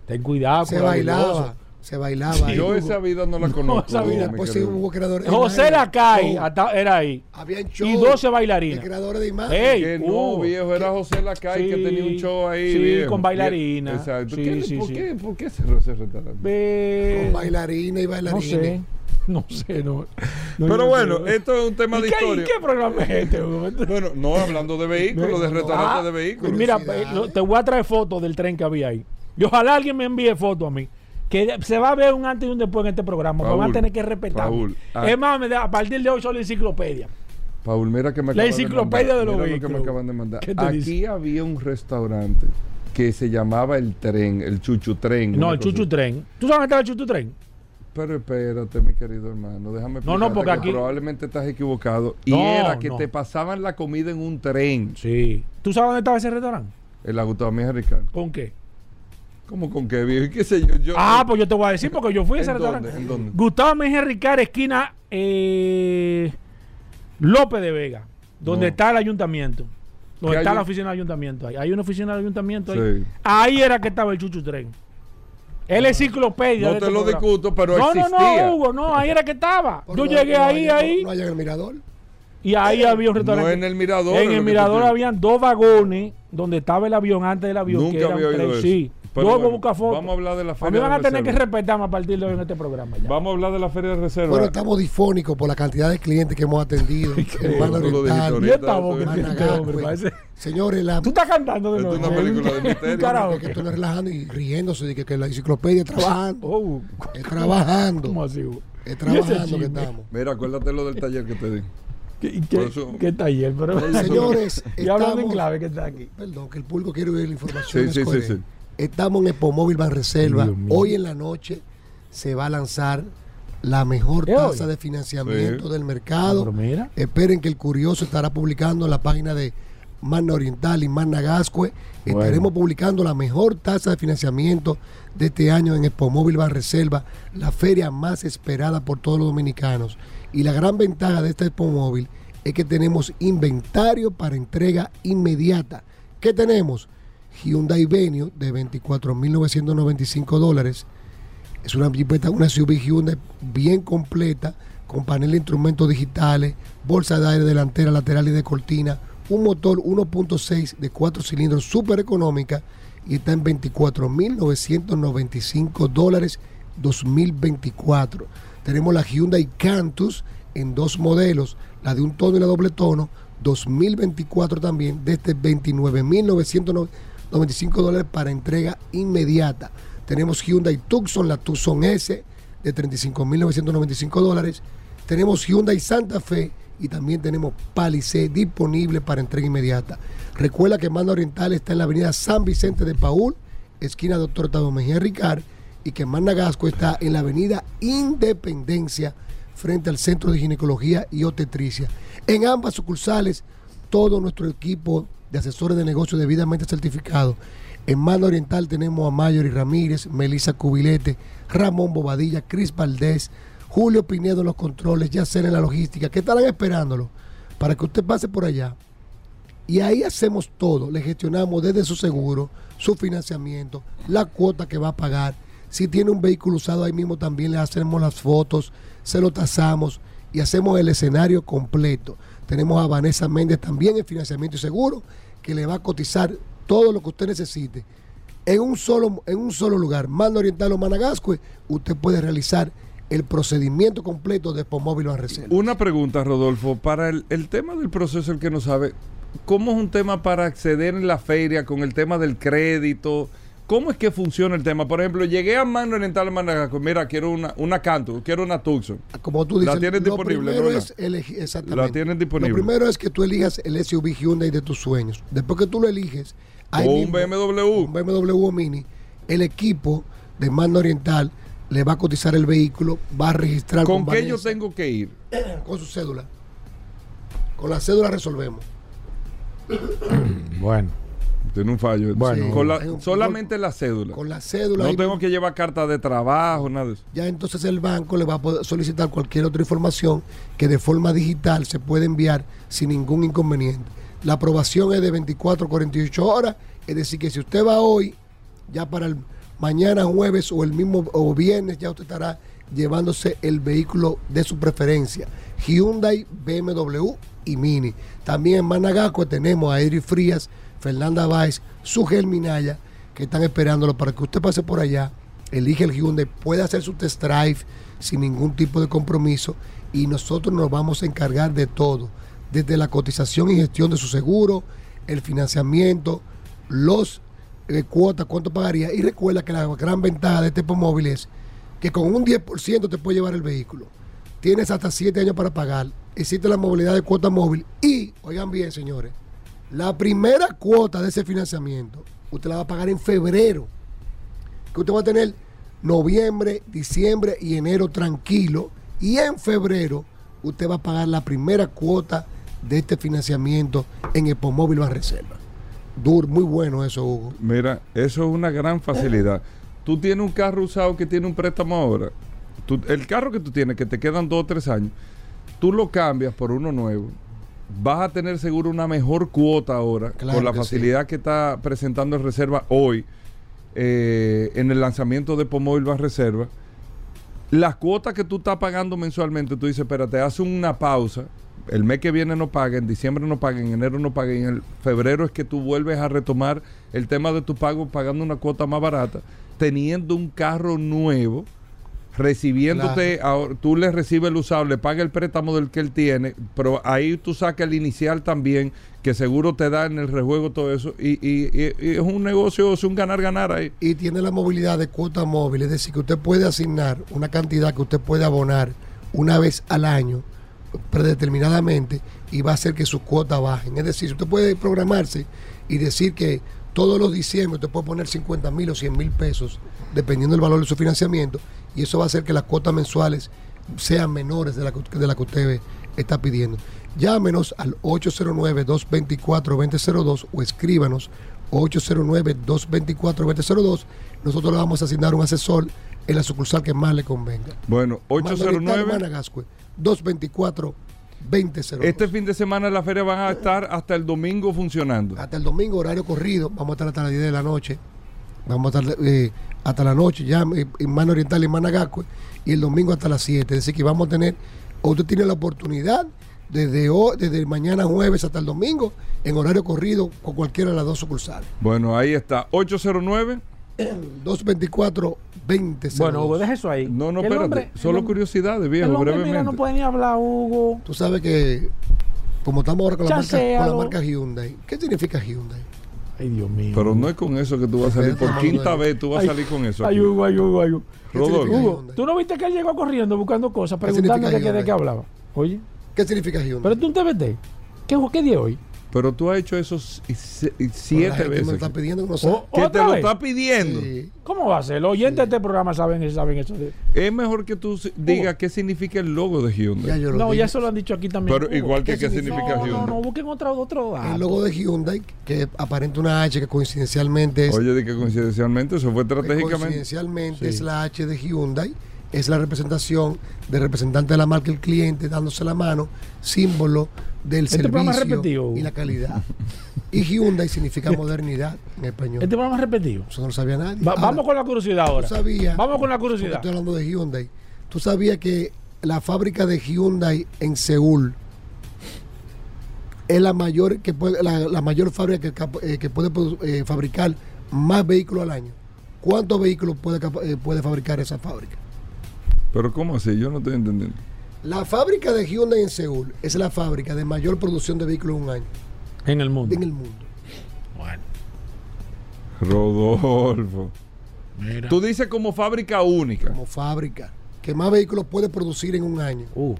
ten cuidado
Se bailaba. Se bailaba. ahí.
Yo esa vida no la conozco.
esa vida,
mi
Pues sí, hubo creadores
José. Lacay era ahí.
Habían show
Y 12
de
bailarinas.
creadores de imagen.
No,
Hugo.
viejo, era José Lacay que tenía un show ahí.
sí,
viejo.
con bailarina.
Exacto.
Sí,
¿Qué-
sí,
¿Por,
sí.
Qué, ¿Por qué cerró ese restaurante?
Con bailarina y
No
bailarines.
sé. No sé, no. no,
Pero bueno,
no sé.
esto es un tema
¿Y
de
qué,
historia.
¿y qué programa es este? [laughs]
Bueno, no hablando de vehículos, de
No, no.
restaurantes
Ah,
de vehículos.
Mira, eh, te voy a traer fotos del tren que había ahí. Y ojalá alguien me envíe fotos a mí. Que se va a ver un antes y un después en este programa. me van
Paul,
a tener que respetar.
Paul, ah.
Es más, me da- a partir de hoy soy la enciclopedia.
Paul, mira que me
La
de
enciclopedia
mandar.
de los
Mira lo que me acaban de mandar.
¿Qué te
Aquí
dice?
había un restaurante que se llamaba El Tren, el Chuchu Tren.
No, el
cosa
chuchu
así.
tren. ¿Tú sabes dónde está el chuchu tren?
Pero espérate, mi querido hermano, déjame
No, no, porque
que
aquí-
probablemente estás equivocado. Y
No,
era que
no.
te pasaban la comida en un tren.
Sí. ¿Tú sabes dónde estaba ese restaurante?
En la Gustavo Mejía Ricardo.
¿Con qué?
¿Cómo con qué viejo? ¿Y qué sé yo? yo
Ah, pues yo te voy a decir porque yo fui a ese restaurante.
¿En dónde?
Gustavo Mejía Ricard, esquina eh, López de Vega, donde
No.
está el ayuntamiento. Donde
¿Qué
está
hay
la oficina del ayuntamiento. Ahí. Hay una oficina del ayuntamiento ahí.
Sí.
Ahí era que estaba el Chuchu Tren. Es la enciclopedia.
No
de
te
este
lo
programa.
discuto, pero
no,
existía.
No, no, Hugo, no, ahí era que estaba. Yo
no-
llegué
no
ahí, ahí.
No hay en el mirador.
Y ahí había un restaurante.
No en el mirador.
En el
que
mirador habían dos vagones donde estaba el avión antes del avión. que
Nunca
eran
había oído
tres,
eso.
Sí.
Pero
Yo voy a buscar fotos.
Vamos a hablar de la
A mí
feria
van a
de
tener que
reserva.
respetarme a partir de hoy en este programa. ya.
Vamos a hablar de la feria de reserva.
Bueno, estamos difónicos por la cantidad de clientes que hemos atendido. [laughs] Hermano
Tú
Oriental.
Y esta voz que
Señores, la,
Tú estás cantando de
Esto es una película de [laughs] misterio.
Karaoke.
que no es relajando y riéndose de que, que la enciclopedia es [laughs] trabajando.
Oh,
Es trabajando.
¿Cómo así?
Es
¿Y ese
trabajando que estamos.
Mira, acuérdate lo del taller que te di.
¿Qué, qué,
eso-
qué taller? Pero,
Señores,
y hablando en clave que está aquí.
Perdón, que el público quiere ver la información.
Sí, sí, sí, sí.
Estamos en Epomóvil Banreserva. Hoy en la noche se va a lanzar la mejor
¿Es
tasa de financiamiento
Sí.
del mercado.
Mira.
Esperen que el curioso estará publicando en la página de Magna Oriental y Magna Gascue.
Bueno.
Estaremos publicando la mejor tasa de financiamiento de este año en Expomóvil Banreserva, la feria más esperada por todos los dominicanos. Y la gran ventaja de esta Expomóvil es que tenemos inventario para entrega inmediata. ¿Qué tenemos? Hyundai Venue de 24.995 dólares. Es una jipeta, una SUV Hyundai bien completa, con panel de instrumentos digitales, bolsa de aire delantera, lateral y de cortina, un motor 1.6 de 4 cilindros súper económica y está en 24.995 dólares 2024. Tenemos la Hyundai Cantus en dos modelos, la de un tono y la doble tono, 2024 también, desde 29.995 dólares para entrega inmediata. Tenemos Hyundai Tucson, la Tucson S, de 35.995 dólares. Tenemos Hyundai Santa Fe y también tenemos Palisade disponible para entrega inmediata. Recuerda que Manda Oriental está en la avenida San Vicente de Paul, esquina Doctor Octavio Mejía Ricard, y que Manda Gasco está en la avenida Independencia, frente al Centro de Ginecología y Obstetricia. En ambas sucursales, todo nuestro equipo de asesores de negocios debidamente certificados. En Manda Oriental tenemos a Mayori Ramírez, Melissa Cubilete, Ramón Bobadilla, Cris Valdés, Julio Pinedo en los controles, Yacer en la logística, que estarán esperándolo para que usted pase por allá. Y ahí hacemos todo, le gestionamos desde su seguro, su financiamiento, la cuota que va a pagar. Si tiene un vehículo usado ahí mismo también le hacemos las fotos, se lo tasamos y hacemos el escenario completo. Tenemos a Vanessa Méndez también en financiamiento y seguro, que le va a cotizar todo lo que usted necesite. En un solo, en un solo lugar, Manda Oriental o Managascue, usted puede realizar el procedimiento completo de Pomóvil a Reserva.
Una pregunta, Rodolfo. Para el, el tema del proceso, el que no sabe, ¿cómo es un tema para acceder en la feria con el tema del crédito? ¿Cómo es que funciona el tema? Por ejemplo, llegué a Mano Oriental Managasco, mira, quiero una, una Canto, quiero una Tucson.
Como tú dices,
la tienen
lo
disponible,
primero
¿no?
es elegir, exactamente.
La tienen disponible.
Lo primero es que tú elijas el SUV Hyundai de tus sueños. Después que tú lo eliges, ahí
O un
mismo,
BMW.
un BMW Mini, el equipo de Mando Oriental le va a cotizar el vehículo, va a registrar.
¿Con, qué yo tengo que ir? [clears throat]
Con su cédula. Con la cédula resolvemos.
bueno. Tiene un fallo. Bueno, con la, solamente la cédula.
Con la cédula.
No tengo que llevar carta de trabajo, nada de eso.
Ya entonces el banco le va a poder solicitar cualquier otra información que de forma digital se puede enviar sin ningún inconveniente. La aprobación es de 24 a 48 horas. Es decir, que si usted va hoy, ya para el mañana jueves o el mismo o viernes, ya usted estará llevándose el vehículo de su preferencia. Hyundai, BMW y Mini. También en Managaco tenemos a Edri Frías, Fernanda Valls, Sugel Minaya, que están esperándolo para que usted pase por allá, elige el Hyundai, puede hacer su test drive sin ningún tipo de compromiso y nosotros nos vamos a encargar de todo, desde la cotización y gestión de su seguro, el financiamiento, los eh, cuotas, cuánto pagaría. Y recuerda que la gran ventaja de este móvil es que con un 10% te puede llevar el vehículo. Tienes hasta 7 años para pagar. Existe la movilidad de cuota móvil. Y, oigan bien, señores, la primera cuota de ese financiamiento, usted la va a pagar en febrero. Que usted va a tener noviembre, diciembre y enero tranquilo. Y en febrero, usted va a pagar la primera cuota de este financiamiento en Epomóvil Reserva. Dur, muy bueno eso, Hugo.
Mira, eso es una gran facilidad. Tú tienes un carro usado que tiene un préstamo ahora. el carro que tú tienes, que te quedan dos o tres años, tú lo cambias por uno nuevo. Vas a tener seguro una mejor cuota ahora, con la facilidad que está presentando el Reserva hoy, eh, en el lanzamiento de Pomóvil Van Reserva. Las cuotas que tú estás pagando mensualmente, tú dices, espérate, hace una pausa, el mes que viene no paga, en diciembre no paga, en enero no paga, y en el febrero es que tú vuelves a retomar el tema de tu pago pagando una cuota más barata, teniendo un carro nuevo, recibiéndote, tú le recibes el usado, le paga el préstamo del que él tiene, pero ahí tú sacas el inicial también, que seguro te da en el rejuego todo eso, y, es un negocio, es un ganar-ganar ahí.
Y tiene la movilidad de cuota móvil, es decir, que usted puede asignar una cantidad que usted puede abonar una vez al año predeterminadamente y va a hacer que sus cuotas bajen. Es decir, usted puede programarse y decir que todos los diciembre usted puede poner 50 mil o 100 mil pesos, dependiendo del valor de su financiamiento, y eso va a hacer que las cuotas mensuales sean menores de la, de la que usted está pidiendo. Llámenos al 809-224-2002 o escríbanos 809-224-2002. Nosotros le vamos a asignar un asesor en la sucursal que más le convenga.
Bueno, 809
224 2002.
Este fin de semana la feria van a estar hasta el domingo funcionando.
Hasta el domingo, horario corrido. Vamos a estar hasta las 10 de la noche. Vamos a estar eh, hasta la noche ya en Mano Oriental y en Managascue. Y el domingo hasta las 7. Es decir, que vamos a tener, usted tiene la oportunidad desde, hoy, desde mañana jueves hasta el domingo en horario corrido con cualquiera de las dos sucursales.
Bueno, ahí está. 809
224 20
Bueno, Hugo, deja eso ahí.
No, no, espérate. Solo curiosidades, viejo, brevemente. Mira,
no puede ni hablar, Hugo.
Tú sabes que, como estamos ahora con la, marca, con la marca Hyundai, ¿qué significa Hyundai?
Ay, Dios mío.
Pero no es con eso que tú vas a salir. Por quinta vez tú vas a salir con eso.
Ay, Hugo, ay, Hugo, ay, Hugo. Hugo, ¿tú no viste que él llegó corriendo buscando cosas, preguntando de qué, de qué hablaba? Oye.
¿Qué significa Hyundai?
Pero tú un TBT. ¿Qué, qué día hoy?
Pero tú has hecho eso siete veces. Me
está pidiendo
que no ¿Que te lo está pidiendo?
¿Cómo va a ser? Los oyentes de este programa saben, saben eso.
Es mejor que tú digas qué significa el logo de Hyundai.
no, ya eso lo han dicho aquí también.
Pero igual que qué, significa, Hyundai. No,
no, busquen otro, otro
El logo de Hyundai, que aparenta una H que coincidencialmente es.
Oye, de que coincidencialmente eso fue estratégicamente.
Coincidencialmente es la H de Hyundai es la representación del representante de la marca el cliente dándose la mano, símbolo del este servicio y la calidad. Y Hyundai significa modernidad en español.
Este programa es repetido.
Eso no lo sabía nadie.
vamos con la curiosidad ahora. vamos con la curiosidad.
Estoy hablando de Hyundai. Tú sabías que la fábrica de Hyundai en Seúl es la mayor que puede, la, mayor fábrica que, eh, puede eh, fabricar más vehículos al año. ¿Cuántos vehículos puede, eh, puede fabricar esa fábrica?
Pero ¿cómo así? Yo no estoy entendiendo.
La fábrica de Hyundai en Seúl es la fábrica de mayor producción de vehículos en un año.
En el mundo.
En el mundo.
Bueno. Rodolfo. Mira. Tú dices como fábrica única.
Como fábrica. Que más vehículos puede producir en un año. Uh.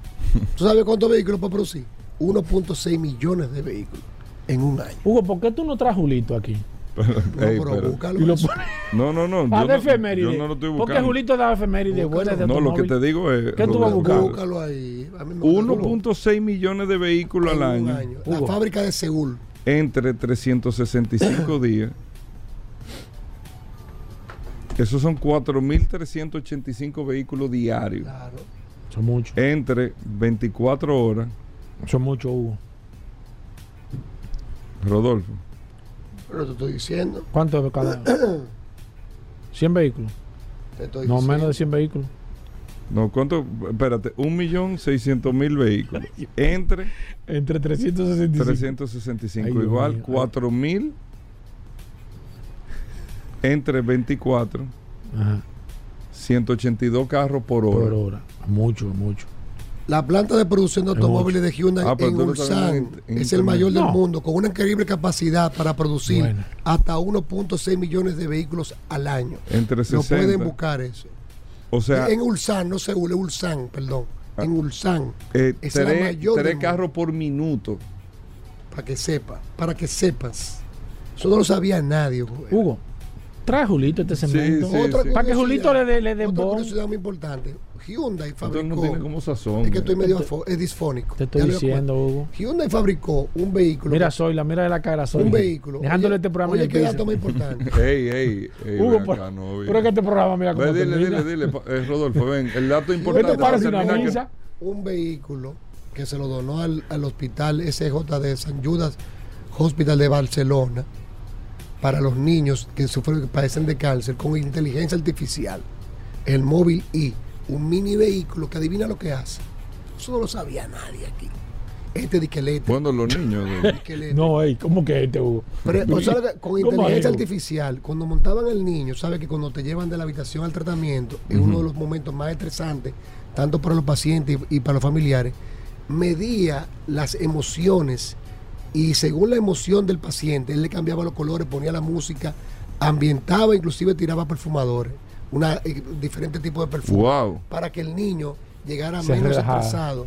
[laughs] ¿Tú sabes cuántos vehículos puede producir? 1.6 millones de vehículos en un año.
Hugo, ¿por qué tú no traes Julito aquí?
No, no, no.
Ah,
yo,
de efeméride.
yo no lo estoy buscando.
Porque Julito da efeméride buena de
No, lo que te digo es.
¿Qué tú vas a buscar?
Búscalo ahí.
1.6 millones de vehículos al año.
año. La fábrica de Seúl.
Entre 365 [coughs] días. Esos son 4.385 vehículos diarios.
Claro.
Son muchos.
Entre 24 horas.
Son muchos, Hugo.
Rodolfo.
Pero te estoy diciendo.
¿Cuánto cada? [clears throat] 100 vehículos.
Te estoy
No,
diciendo.
menos de 100 vehículos.
No, ¿cuánto? Espérate, 1.600.000 vehículos. [laughs] Entre
Entre 365.
365.
Ay, Dios
igual
mío.
4.000 entre 24.
Ajá.
182 carros por hora.
Por hora. Mucho, mucho.
La planta de producción de
Es
automóviles de Hyundai
Ah,
en Ulsan es el mayor del
No.
mundo, con una increíble capacidad para producir
Bueno.
hasta 1.6 millones de vehículos al año.
Entre
No
60.
pueden buscar eso.
O sea,
en Ulsan, no Seúl, es Ulsan, perdón. En Ulsan.
eh,
es la
tres,
mayor
tres carros por minuto.
Para que sepa, para que sepas. Eso no lo sabía nadie.
Hugo, trae Julito este cemento.
sí,
Otra
sí.
Para que Julito le dé le dé
Otra curiosidad muy importante. Hyundai
Entonces
fabricó.
no tiene como sazón.
es que estoy
eh.
medio es disfónico.
Te estoy
le
diciendo. Hugo.
Hyundai fabricó un vehículo.
Mira, Zoila, mira de la cara, Zoila.
un vehículo.
Dejándole
Oye,
este programa
Oye, qué dato más importante. [laughs]
Ey, ey, ey.
Hugo, pero,
acá, no,
pero es que este programa, mira cómo
Ve, dile, dile, dile, pa- eh, Rodolfo, ven, el dato
¿Qué
importante.
te parece una misa?
un vehículo que se lo donó al, al hospital SJ de San Judas Hospital de Barcelona para los niños que sufren, que padecen de cáncer con inteligencia artificial. El móvil I, un mini vehículo que adivina lo que hace. Eso no lo sabía nadie aquí. Este diquelete.
Bueno, los niños. de-
diquelete.
No, ey, ¿cómo que este, Hugo?
Pero, o sea, con
¿Cómo
inteligencia artificial, cuando montaban el niño, sabe que cuando te llevan de la habitación al tratamiento, es uno de los momentos más estresantes, tanto para los pacientes y, y para los familiares, medía las emociones y según la emoción del paciente, él le cambiaba los colores, ponía la música, ambientaba, inclusive tiraba perfumadores, una eh, diferente tipo de perfume,
Wow.
para que el niño llegara
Se
menos
relajara.
estresado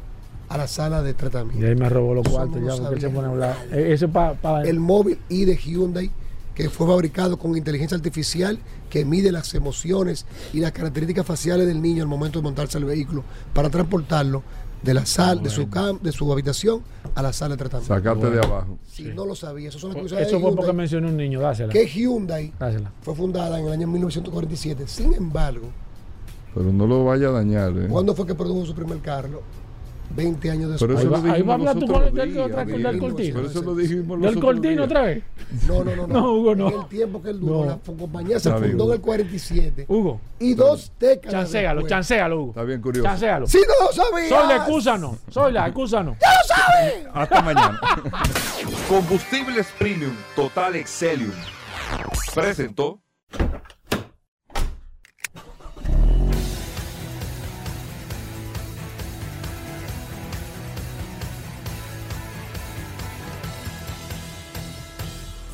a la sala de tratamiento.
Y ahí me robó los cuartos ya, porque él se pone a hablar. Eh, Eso es para.
el móvil i de Hyundai que fue fabricado con inteligencia artificial que mide las emociones y las características faciales del niño al momento de montarse al vehículo para transportarlo de la sal, de su cam, de su habitación a la sala de tratamiento.
Sacate de abajo.
Si no lo sabía, eso son las cosas
Eso
de
fue porque mencioné un niño, dásela.
que Hyundai
Dásela.
fue fundada en el año 1947. Sin embargo,
Pero no lo vaya a dañar. ¿eh?
¿cuándo fue que produjo su primer carro? 20 años
Pero
después.
eso
Ahí
lo
va- ahí va a hablar tú con el- del- cortino.
Pero eso lo dijimos
¿Del cortino otra vez?
No, no, no, no. [laughs]
No, Hugo, no.
El tiempo que él duró,
No.
la compañía se fundó en el 47.
Hugo,
Y dos décadas.
chancealo,
después-
chancealo, Hugo.
Está bien curioso.
Chancealo.
Si no lo sabías.
Soy la excúsanos. Soy la excúsanos.
Hasta mañana.
Combustibles Premium Total Excelium. Presentó.